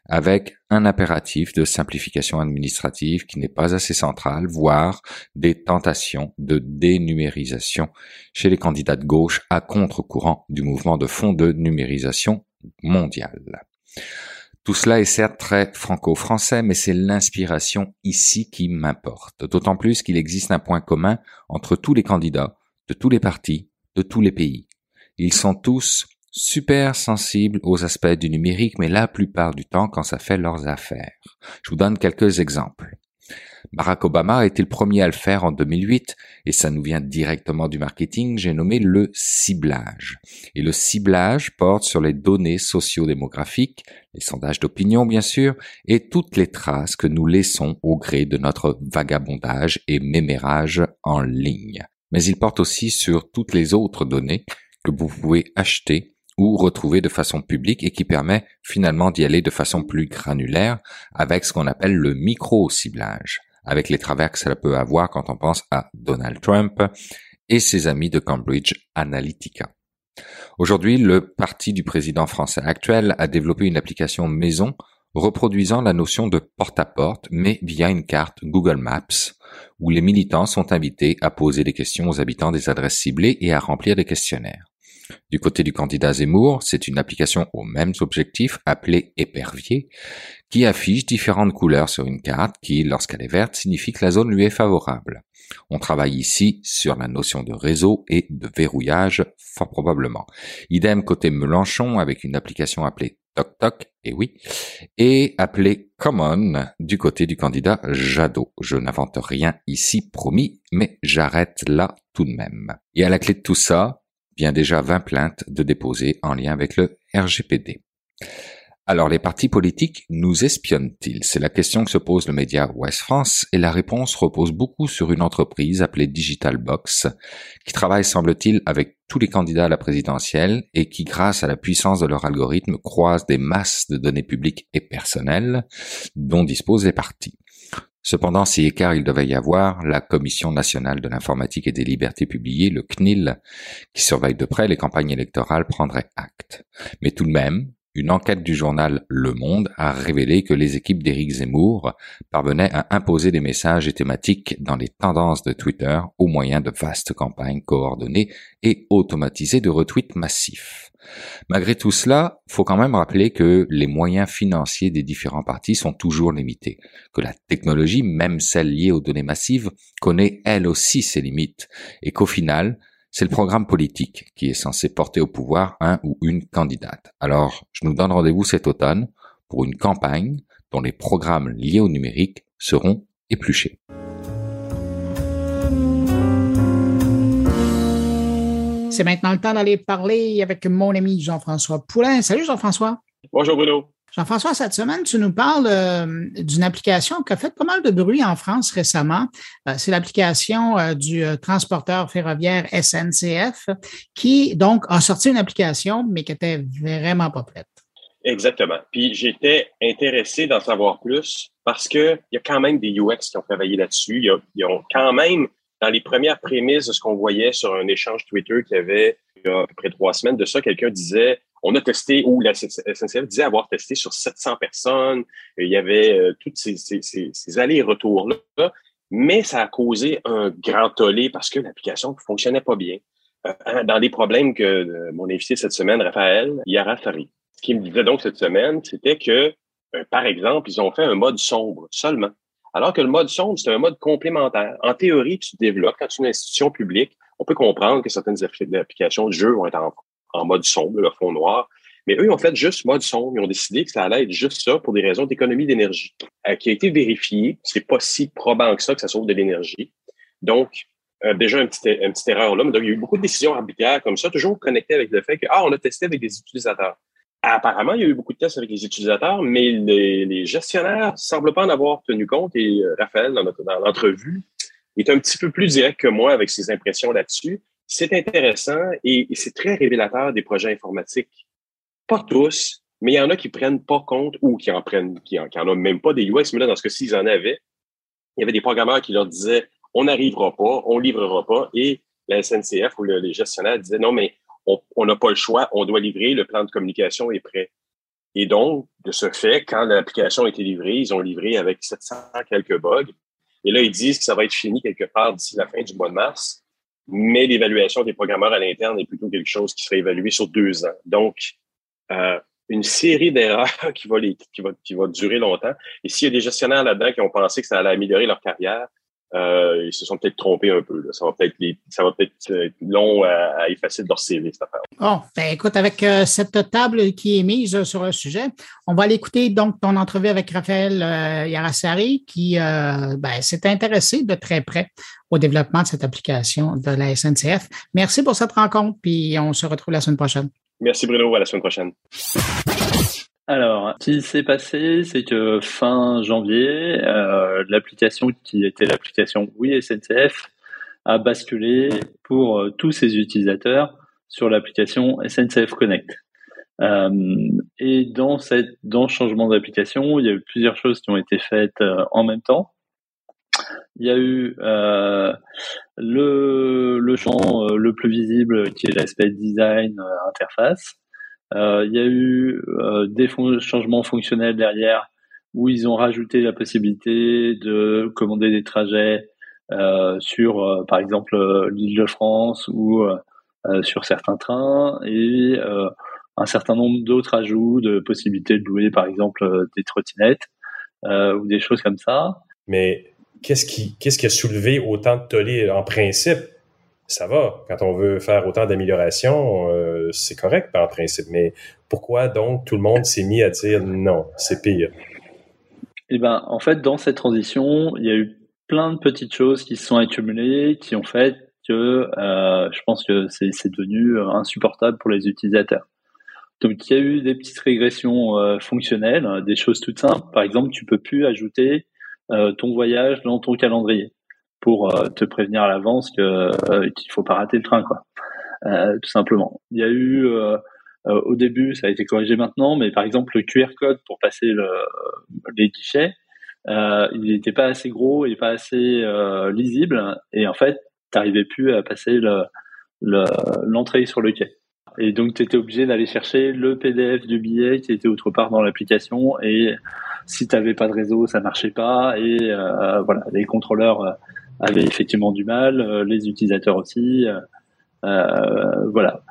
avec un impératif de simplification administrative qui n'est pas assez central, voire des tentations de dénumérisation chez les candidats de gauche à contre-courant du mouvement de fond de numérisation mondiale. Tout cela est certes très franco-français, mais c'est l'inspiration ici qui m'importe, d'autant plus qu'il existe un point commun entre tous les candidats, de tous les partis, de tous les pays. Ils sont tous super sensibles aux aspects du numérique, mais la plupart du temps quand ça fait leurs affaires. Je vous donne quelques exemples. Barack Obama a été le premier à le faire en 2008 et ça nous vient directement du marketing, j'ai nommé le ciblage. Et le ciblage porte sur les données sociodémographiques, les sondages d'opinion bien sûr, et toutes les traces que nous laissons au gré de notre vagabondage et mémérage en ligne. Mais il porte aussi sur toutes les autres données que vous pouvez acheter ou retrouver de façon publique et qui permet finalement d'y aller de façon plus granulaire avec ce qu'on appelle le micro-ciblage avec les travers que cela peut avoir quand on pense à Donald Trump et ses amis de Cambridge Analytica. Aujourd'hui, le parti du président français actuel a développé une application maison reproduisant la notion de porte-à-porte, mais via une carte Google Maps, où les militants sont invités à poser des questions aux habitants des adresses ciblées et à remplir des questionnaires. Du côté du candidat Zemmour, c'est une application aux mêmes objectifs appelée épervier qui affiche différentes couleurs sur une carte qui, lorsqu'elle est verte, signifie que la zone lui est favorable. On travaille ici sur la notion de réseau et de verrouillage, fort probablement. Idem côté Mélenchon avec une application appelée TokTok, et oui, et appelée Common du côté du candidat Jadot. Je n'invente rien ici, promis, mais j'arrête là tout de même. Et à la clé de tout ça, bien déjà 20 plaintes de déposer en lien avec le RGPD. Alors les partis politiques nous espionnent-ils? C'est la question que se pose le média Ouest France et la réponse repose beaucoup sur une entreprise appelée Digital Box qui travaille semble-t-il avec tous les candidats à la présidentielle et qui grâce à la puissance de leur algorithme croise des masses de données publiques et personnelles dont disposent les partis. Cependant, si écart il devait y avoir, la Commission nationale de l'informatique et des libertés publiées, le CNIL, qui surveille de près les campagnes électorales, prendrait acte. Mais tout de même, Une enquête du journal Le Monde a révélé que les équipes d'Éric Zemmour parvenaient à imposer des messages et thématiques dans les tendances de Twitter au moyen de vastes campagnes coordonnées et automatisées de retweets massifs. Malgré tout cela, faut quand même rappeler que les moyens financiers des différents partis sont toujours limités, que la technologie, même celle liée aux données massives, connaît elle aussi ses limites, et qu'au final, c'est le programme politique qui est censé porter au pouvoir un ou une candidate. Alors, je nous donne rendez-vous cet automne pour une campagne dont les programmes liés au numérique seront épluchés. C'est maintenant le temps d'aller parler avec mon ami Jean-François Poulain. Salut Jean-François. Bonjour Bruno. Jean-François, cette semaine, tu nous parles euh, d'une application qui a fait pas mal de bruit en France récemment. Euh, c'est l'application euh, du transporteur ferroviaire SNCF qui, donc, a sorti une application, mais qui était vraiment pas prête. Exactement. Puis j'étais intéressé d'en savoir plus parce qu'il y a quand même des UX qui ont travaillé là-dessus. Ils ont quand même, dans les premières prémices de ce qu'on voyait sur un échange Twitter qui avait il y a à peu près trois semaines de ça, quelqu'un disait on a testé, ou la SNCF disait avoir testé sur 700 personnes. Il y avait euh, tous ces, allers-retours-là, mais ça a causé un grand tollé parce que l'application ne fonctionnait pas bien. Euh, dans les problèmes que euh, mon invité cette semaine, Raphaël Yarafari, ce qu'il me disait donc cette semaine, c'était que, par exemple, ils ont fait un mode sombre seulement. Alors que le mode sombre, c'est un mode complémentaire. En théorie, tu développes, quand tu es une institution publique, on peut comprendre que certaines applications de jeu vont être en mode sombre, le fond noir. Mais eux, ils ont fait juste mode sombre. Ils ont décidé que ça allait être juste ça pour des raisons d'économie d'énergie, euh, qui a été vérifié. C'est pas si probant que ça que ça sauve de l'énergie. Donc, euh, déjà une petite, une petite erreur là. Mais donc, il y a eu beaucoup de décisions arbitraires comme ça, toujours connectées avec le fait que, ah, on a testé avec des utilisateurs. Apparemment, il y a eu beaucoup de tests avec les utilisateurs, mais les, gestionnaires semblent pas en avoir tenu compte. Et euh, Raphaël, dans, notre, dans l'entrevue, est un petit peu plus direct que moi avec ses impressions là-dessus. C'est intéressant et, c'est très révélateur des projets informatiques. Pas tous, mais il y en a qui prennent pas compte ou qui en prennent, qui en, ont même pas des UX, mais là, dans ce cas-ci, ils en avaient. Il y avait des programmeurs qui leur disaient on n'arrivera pas, on livrera pas, et la SNCF ou les gestionnaires disaient non, mais on n'a pas le choix, on doit livrer, le plan de communication est prêt. Et donc, de ce fait, quand l'application a été livrée, ils ont livré avec 700 quelques bugs. Et là, ils disent que ça va être fini quelque part d'ici la fin du mois de mars mais l'évaluation des programmeurs à l'interne est plutôt quelque chose qui serait évalué sur deux ans. Donc, euh, une série d'erreurs qui va, qui, va, qui va durer longtemps. Et s'il y a des gestionnaires là-dedans qui ont pensé que ça allait améliorer leur carrière, euh, ils se sont peut-être trompés un peu. Là. Ça va peut-être ça va peut-être être long à, effacer de leur CV, cette affaire. Bon, ben écoute, avec euh, cette table qui est mise sur le sujet, on va aller écouter donc ton entrevue avec Raphaël euh, Yarassari qui euh, ben, s'est intéressé de très près au développement de cette application de la SNCF. Merci pour cette rencontre, puis on se retrouve la semaine prochaine. Merci Bruno, à la semaine prochaine. Alors, ce qui s'est passé, c'est que fin janvier, euh, l'application qui était l'application Oui SNCF a basculé pour euh, tous ses utilisateurs sur l'application SNCF Connect. Euh, et dans cette dans ce changement d'application, il y a eu plusieurs choses qui ont été faites en même temps. Il y a eu le, le champ le plus visible qui est l'aspect design interface. Euh, il y a eu euh, des changements fonctionnels derrière où ils ont rajouté la possibilité de commander des trajets euh, sur, par exemple, l'île de France ou sur certains trains et un certain nombre d'autres ajouts de possibilités de louer, par exemple, des trottinettes ou des choses comme ça. Mais qu'est-ce qui, qu'est-ce qui a soulevé autant de tollé en principe? Ça va. Quand on veut faire autant d'améliorations, euh, c'est correct en principe. Mais pourquoi donc tout le monde s'est mis à dire non, c'est pire? Eh ben, en fait, dans cette transition, il y a eu plein de petites choses qui se sont accumulées, qui ont fait que euh, je pense que c'est devenu insupportable pour les utilisateurs. Donc, il y a eu des petites régressions euh, fonctionnelles, des choses toutes simples. Par exemple, tu peux plus ajouter ton voyage dans ton calendrier pour euh, te prévenir à l'avance que euh, qu'il faut pas rater le train, quoi. Euh, tout simplement. Il y a eu au début, ça a été corrigé maintenant, mais par exemple le QR code pour passer le, les guichets, il n'était pas assez gros et pas assez lisible, et en fait, tu n'arrivais plus à passer l'entrée sur le quai. Et donc, tu étais obligé d'aller chercher le PDF du billet qui était autre part dans l'application. Et si tu n'avais pas de réseau, ça marchait pas. Et voilà, les contrôleurs avaient effectivement du mal, euh, les utilisateurs aussi. Euh, voilà.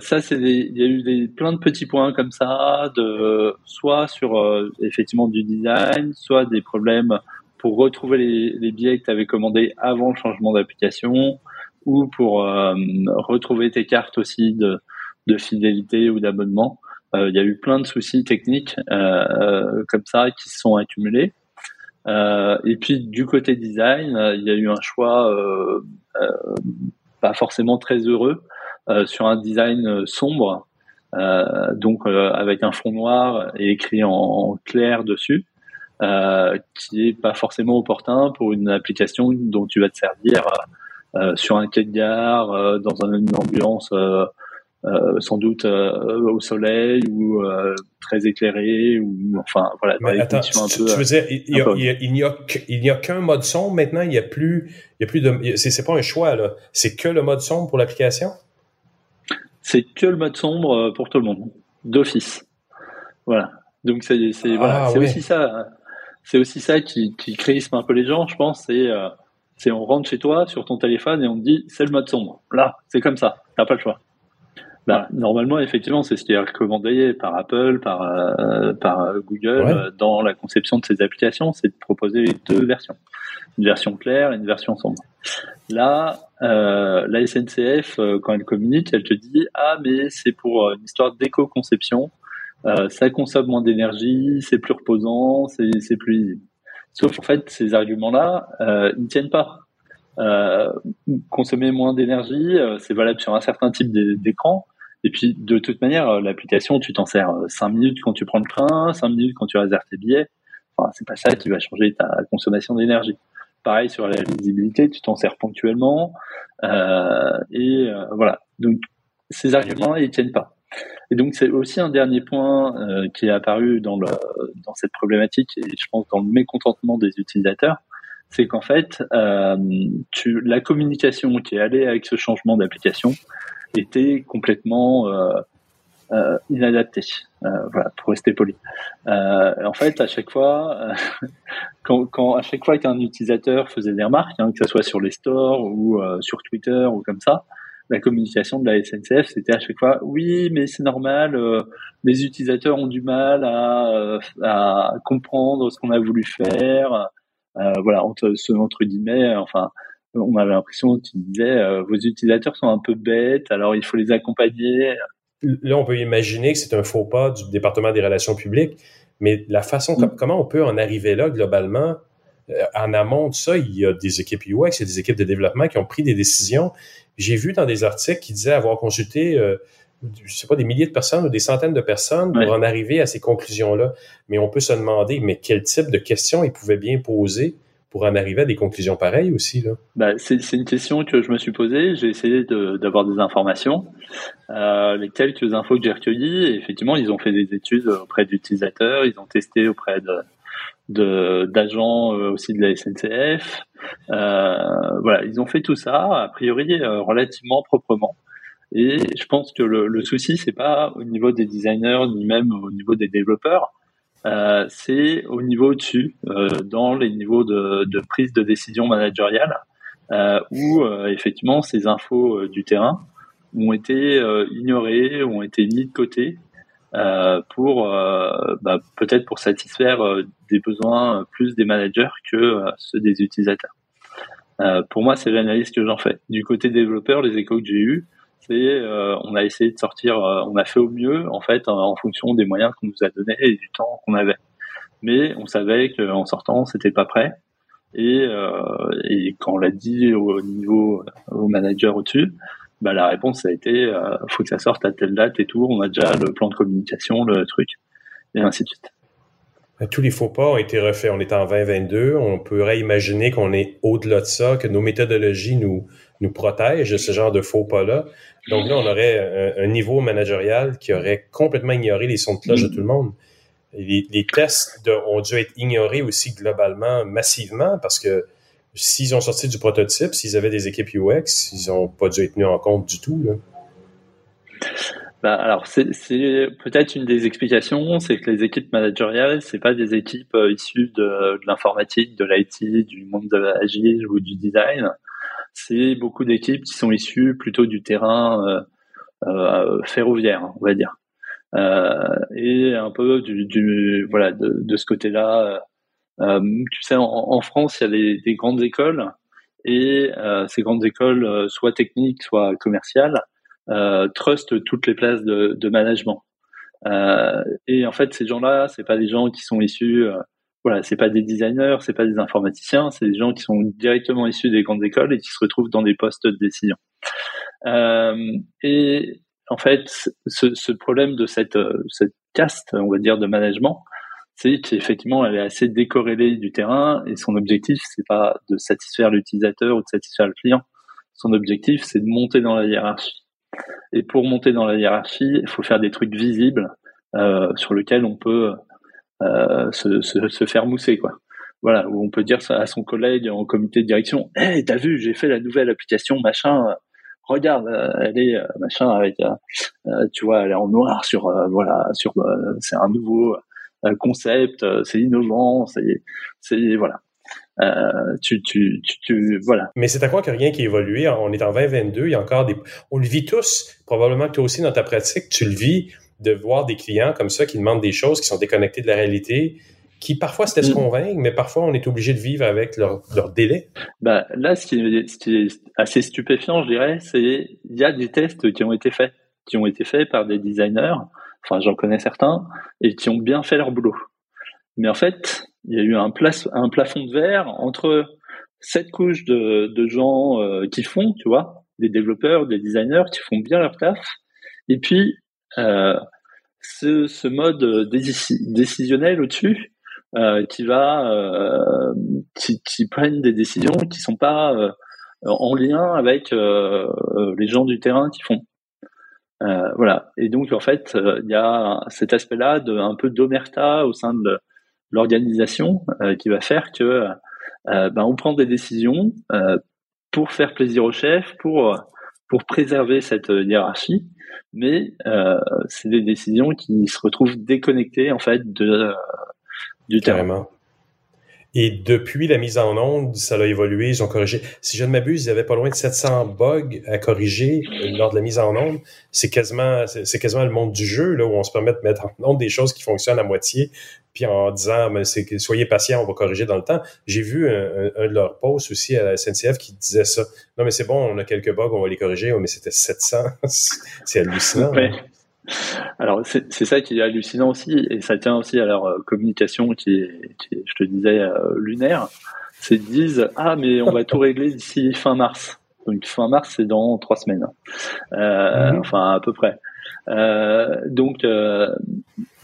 Ça, c'est il y a eu des, plein de petits points comme ça, de soit sur effectivement du design, soit des problèmes pour retrouver les, les billets que tu avais commandés avant le changement d'application, ou pour euh, retrouver tes cartes aussi de, de fidélité ou d'abonnement. Euh, il y a eu plein de soucis techniques euh, comme ça qui se sont accumulés. Et puis du côté design, il y a eu un choix pas forcément très heureux sur un design sombre, donc avec un fond noir et écrit en, clair dessus. Euh, qui est pas forcément opportun pour une application dont tu vas te servir euh, sur un quai de gare, euh, dans une ambiance euh, sans doute au soleil ou très éclairé ou enfin voilà. Mais attends, tu, veux dire il, n'y a, a qu'un mode sombre maintenant, il n'y a plus il y a plus de c'est pas un choix là, c'est que le mode sombre pour l'application? C'est que le mode sombre pour tout le monde, d'office. Voilà. Donc c'est voilà, ah, c'est aussi ça, c'est aussi ça qui, qui crispe un peu les gens, je pense. C'est c'est on rentre chez toi sur ton téléphone et on te dit c'est le mode sombre. Là, c'est comme ça, t'as pas le choix. Bah, normalement, effectivement, c'est ce qui est recommandé par Apple, par, euh, par euh, Google euh, dans la conception de ces applications, c'est de proposer deux versions, une version claire et une version sombre. Là, la SNCF, quand elle communique, elle te dit ah mais c'est pour une histoire d'éco-conception, ça consomme moins d'énergie, c'est plus reposant, c'est plus lisible. Sauf en fait, ces arguments-là, ils ne tiennent pas. Consommer moins d'énergie, c'est valable sur un certain type d'écran. Et puis, de toute manière, euh, l'application, tu t'en sers 5 minutes quand tu prends le train, 5 minutes quand tu réserves tes billets. Enfin, c'est pas ça qui va changer ta consommation d'énergie. Pareil sur la visibilité, tu t'en sers ponctuellement. Euh, et voilà. Donc, ces arguments-là, ils tiennent pas. Et donc c'est aussi un dernier point euh, qui est apparu dans, le, dans cette problématique et je pense dans le mécontentement des utilisateurs, c'est qu'en fait euh, tu, la communication qui est allée avec ce changement d'application était complètement euh, euh inadaptée. Euh, voilà, pour rester poli. en fait, à chaque fois, quand, quand, à chaque fois qu'un utilisateur faisait des remarques, hein, que ce soit sur les stores ou sur Twitter ou comme ça, la communication de la SNCF, c'était à chaque fois oui, mais c'est normal, euh, les utilisateurs ont du mal à, euh, à comprendre ce qu'on a voulu faire. Euh, voilà, entre, entre guillemets, enfin, on avait l'impression que tu disais vos utilisateurs sont un peu bêtes, alors il faut les accompagner. Là, on peut imaginer que c'est un faux pas du département des relations publiques, mais la façon, mm. comment on peut en arriver là globalement, en amont de ça, il y a des équipes UX, il y a des équipes de développement qui ont pris des décisions j'ai vu dans des articles qui disaient avoir consulté, euh, je sais pas, des milliers de personnes ou des centaines de personnes pour en arriver à ces conclusions-là. Mais on peut se demander, mais quel type de questions ils pouvaient bien poser pour en arriver à des conclusions pareilles aussi là? Bah, c'est, une question que je me suis posée. J'ai essayé d'avoir des informations. Euh, les quelques infos que j'ai recueillies, effectivement, ils ont fait des études auprès d'utilisateurs, ils ont testé auprès de, d'agents euh, aussi de la SNCF. Euh, voilà, ils ont fait tout ça a priori euh, relativement proprement. Et je pense que le, le souci c'est pas au niveau des designers ni même au niveau des développeurs, euh, c'est au niveau dessus, euh, dans les niveaux de, prise de décision managériale, euh, où effectivement ces infos du terrain ont été ignorées, ont été mis de côté pour bah, peut-être pour satisfaire des besoins plus des managers que ceux des utilisateurs. pour moi, c'est l'analyse que j'en fais. Du côté développeur, les échos que j'ai eus, c'est on a essayé de sortir, on a fait au mieux en fait en, fonction des moyens qu'on nous a donnés et du temps qu'on avait. Mais on savait qu'en sortant, c'était pas prêt. Et, et quand on l'a dit au niveau au manager au-dessus, bah, la réponse a été euh, faut que ça sorte à telle date et tout. On a déjà le plan de communication, le truc, et ainsi de suite. Tous les faux pas ont été refaits. On est en 2022. On pourrait imaginer qu'on est au-delà de ça, que nos méthodologies nous, nous protègent de ce genre de faux pas-là. Donc là, on aurait un, niveau managérial qui aurait complètement ignoré les sons de cloche de tout le monde. Les, tests ont dû être ignorés aussi globalement, massivement, parce que s'ils ont sorti du prototype, s'ils avaient des équipes UX, ils n'ont pas dû être tenus en compte du tout. Là. bah, alors c'est peut-être une des explications, c'est que les équipes managériales, c'est pas des équipes euh, issues de, de l'informatique, de l'IT, du monde de l'agile ou du design. C'est beaucoup d'équipes qui sont issues plutôt du terrain euh, euh, ferroviaire, on va dire, euh, et un peu du, du voilà de, de ce côté-là. Tu sais, en, en, France, il y a des, des grandes écoles et ces grandes écoles, soit techniques, soit commerciales euh, trust toutes les places de, de management. Euh, et en fait, ces gens-là, c'est pas des gens qui sont issus, voilà, c'est pas des designers, c'est pas des informaticiens, c'est des gens qui sont directement issus des grandes écoles et qui se retrouvent dans des postes de décision. Euh, et en fait, ce, problème de cette, euh, cette caste, on va dire, de management, c'est qu'effectivement, elle est assez décorrélée du terrain et son objectif, c'est pas de satisfaire l'utilisateur ou de satisfaire le client. Son objectif, c'est de monter dans la hiérarchie. Et pour monter dans la hiérarchie, il faut faire des trucs visibles euh, sur lesquels on peut se, se, se, faire mousser, quoi. Voilà, où on peut dire à son collègue en comité de direction. Hey, t'as vu, j'ai fait la nouvelle application, machin. Regarde, euh, elle est euh, machin avec, euh, tu vois, elle est en noir sur, voilà, sur, c'est un nouveau concept, c'est innovant, c'est, c'est voilà. Euh, tu, tu, tu, voilà. Mais c'est à quoi que rien qui évolue. On est en 2022, il y a encore des... On le vit tous, probablement toi aussi dans ta pratique, tu le vis, de voir des clients comme ça qui demandent des choses qui sont déconnectées de la réalité, qui parfois se laissent mm. convaincre, mais parfois on est obligé de vivre avec leur, leur délai. Bah, là, ce qui, est, ce qui est assez stupéfiant, je dirais, c'est il y a des tests qui ont été faits, qui ont été faits par des designers, enfin j'en connais certains, et qui ont bien fait leur boulot. Mais en fait, il y a eu un, un plafond de verre entre cette couche de, de gens euh, qui font, tu vois, des développeurs, des designers qui font bien leur taf, et puis ce, ce, mode décisionnel au-dessus euh, qui va, euh, qui, prennent des décisions qui sont pas euh, en lien avec les gens du terrain qui font. voilà. Et donc en fait, il y a cet aspect-là de un peu d'omerta au sein de l'organisation euh, qui va faire que euh, ben, on prend des décisions euh, pour faire plaisir au chef, pour pour préserver cette hiérarchie, mais c'est des décisions qui se retrouvent déconnectées en fait de du terrain. Et depuis la mise en onde, ça a évolué, ils ont corrigé. Si je ne m'abuse, il y avait pas loin de 700 bugs à corriger lors de la mise en onde. C'est quasiment, c'est quasiment le monde du jeu, là, où on se permet de mettre en onde des choses qui fonctionnent à moitié, puis en disant, mais soyez patient, on va corriger dans le temps. J'ai vu un, de leurs posts aussi à la SNCF qui disait ça. Non, mais c'est bon, on a quelques bugs, on va les corriger, mais c'était 700. c'est hallucinant. Alors c'est ça qui est hallucinant aussi, et ça tient aussi à leur euh, communication qui est, je te disais, euh, lunaire. C'est qu'ils disent ah mais on va tout régler d'ici fin mars. Donc fin mars c'est dans trois semaines, euh, mhm. enfin à peu près. Euh, donc euh,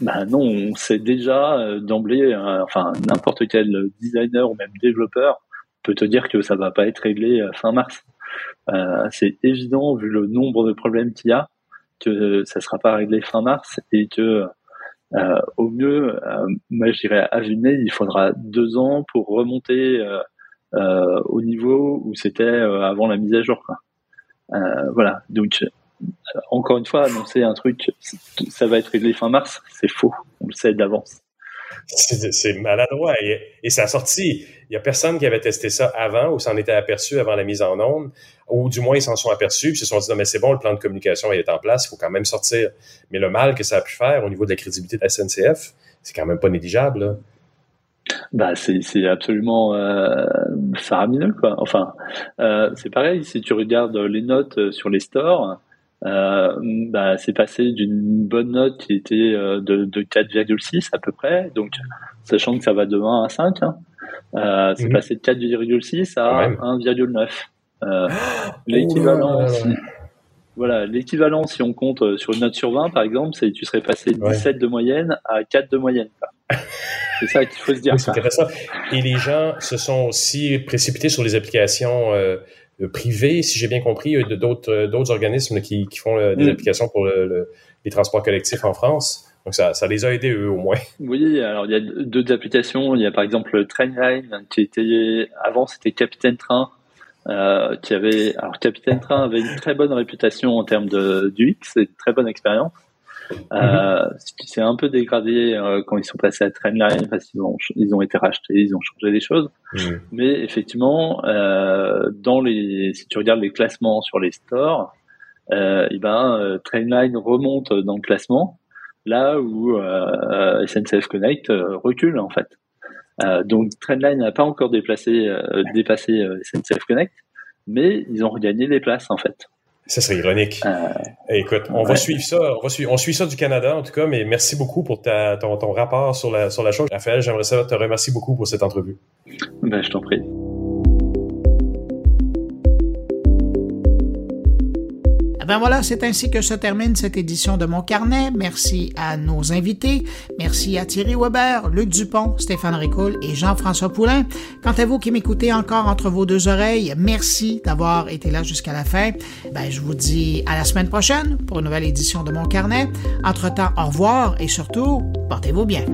bah non, on sait déjà d'emblée, enfin n'importe quel designer ou même développeur peut te dire que ça va pas être réglé fin mars. c'est évident vu le nombre de problèmes qu'il y a que ça sera pas réglé fin mars et que euh, au mieux, euh, moi je dirais à vue il faudra deux ans pour remonter euh, au niveau où c'était avant la mise à jour. Voilà, donc encore une fois, annoncer un truc, ça va être réglé fin mars, c'est faux, on le sait d'avance. C'est maladroit. Et, et, ça a sorti. Il n'y a personne qui avait testé ça avant ou s'en était aperçu avant la mise en onde, ou du moins ils s'en sont aperçus puis se sont dit non, mais c'est bon, le plan de communication est en place, il faut quand même sortir. Mais le mal que ça a pu faire au niveau de la crédibilité de la SNCF, c'est quand même pas négligeable. Là. Bah, c'est absolument euh, faramineux, quoi. Enfin, euh, c'est pareil, si tu regardes les notes sur les stores, euh, bah, c'est passé d'une bonne note qui était euh, de, de 4,6 à peu près, donc sachant que ça va de 1 à 5, hein, euh, c'est mhm. passé de 4,6 à 1,9. Euh, l'équivalent, si, voilà, l'équivalent si on compte euh, sur une note sur 20 par exemple, c'est tu serais passé de 17 de moyenne à 4 de moyenne. C'est ça qu'il faut se dire. Oui, c'est intéressant. Et les gens se sont aussi précipités sur les applications euh, euh, privés, si j'ai bien compris, d'autres euh, d'autres organismes qui, qui font euh, des mm. applications pour le, les transports collectifs en France. Donc ça, ça les a aidés eux au moins. Oui, alors il y a deux applications. Il y a par exemple Trainline qui était avant c'était Capitaine Train euh, qui avait, alors Capitaine Train avait une très bonne réputation en termes de d'UX et une très bonne expérience. Euh, ce qui s'est un peu dégradé euh, quand ils sont passés à Trendline parce qu'ils ont ils ont été rachetés, ils ont changé les choses. Mais effectivement, euh, dans les si tu regardes les classements sur les stores, euh, et ben Trendline remonte dans le classement là où SNCF Connect recule en fait. Donc Trendline n'a pas encore déplacé, dépassé SNCF Connect, mais ils ont regagné des places en fait. Ça serait ironique. Euh, Eh, Écoute, on va suivre ça. On, va suivre, on suit ça du Canada, en tout cas, mais merci beaucoup pour ta, ton, ton rapport sur la, sur la chose. Raphaël, j'aimerais ça te remercier beaucoup pour cette entrevue. ben, je t'en prie. Eh Ben voilà, c'est ainsi que se termine cette édition de Mon Carnet. Merci à nos invités. Merci à Thierry Weber, Luc Dupont, Stéphane Ricoul et Jean-François Poulain. Quant à vous qui m'écoutez encore entre vos deux oreilles, merci d'avoir été là jusqu'à la fin. Ben, je vous dis à la semaine prochaine pour une nouvelle édition de Mon Carnet. Entre-temps, au revoir et surtout, portez-vous bien.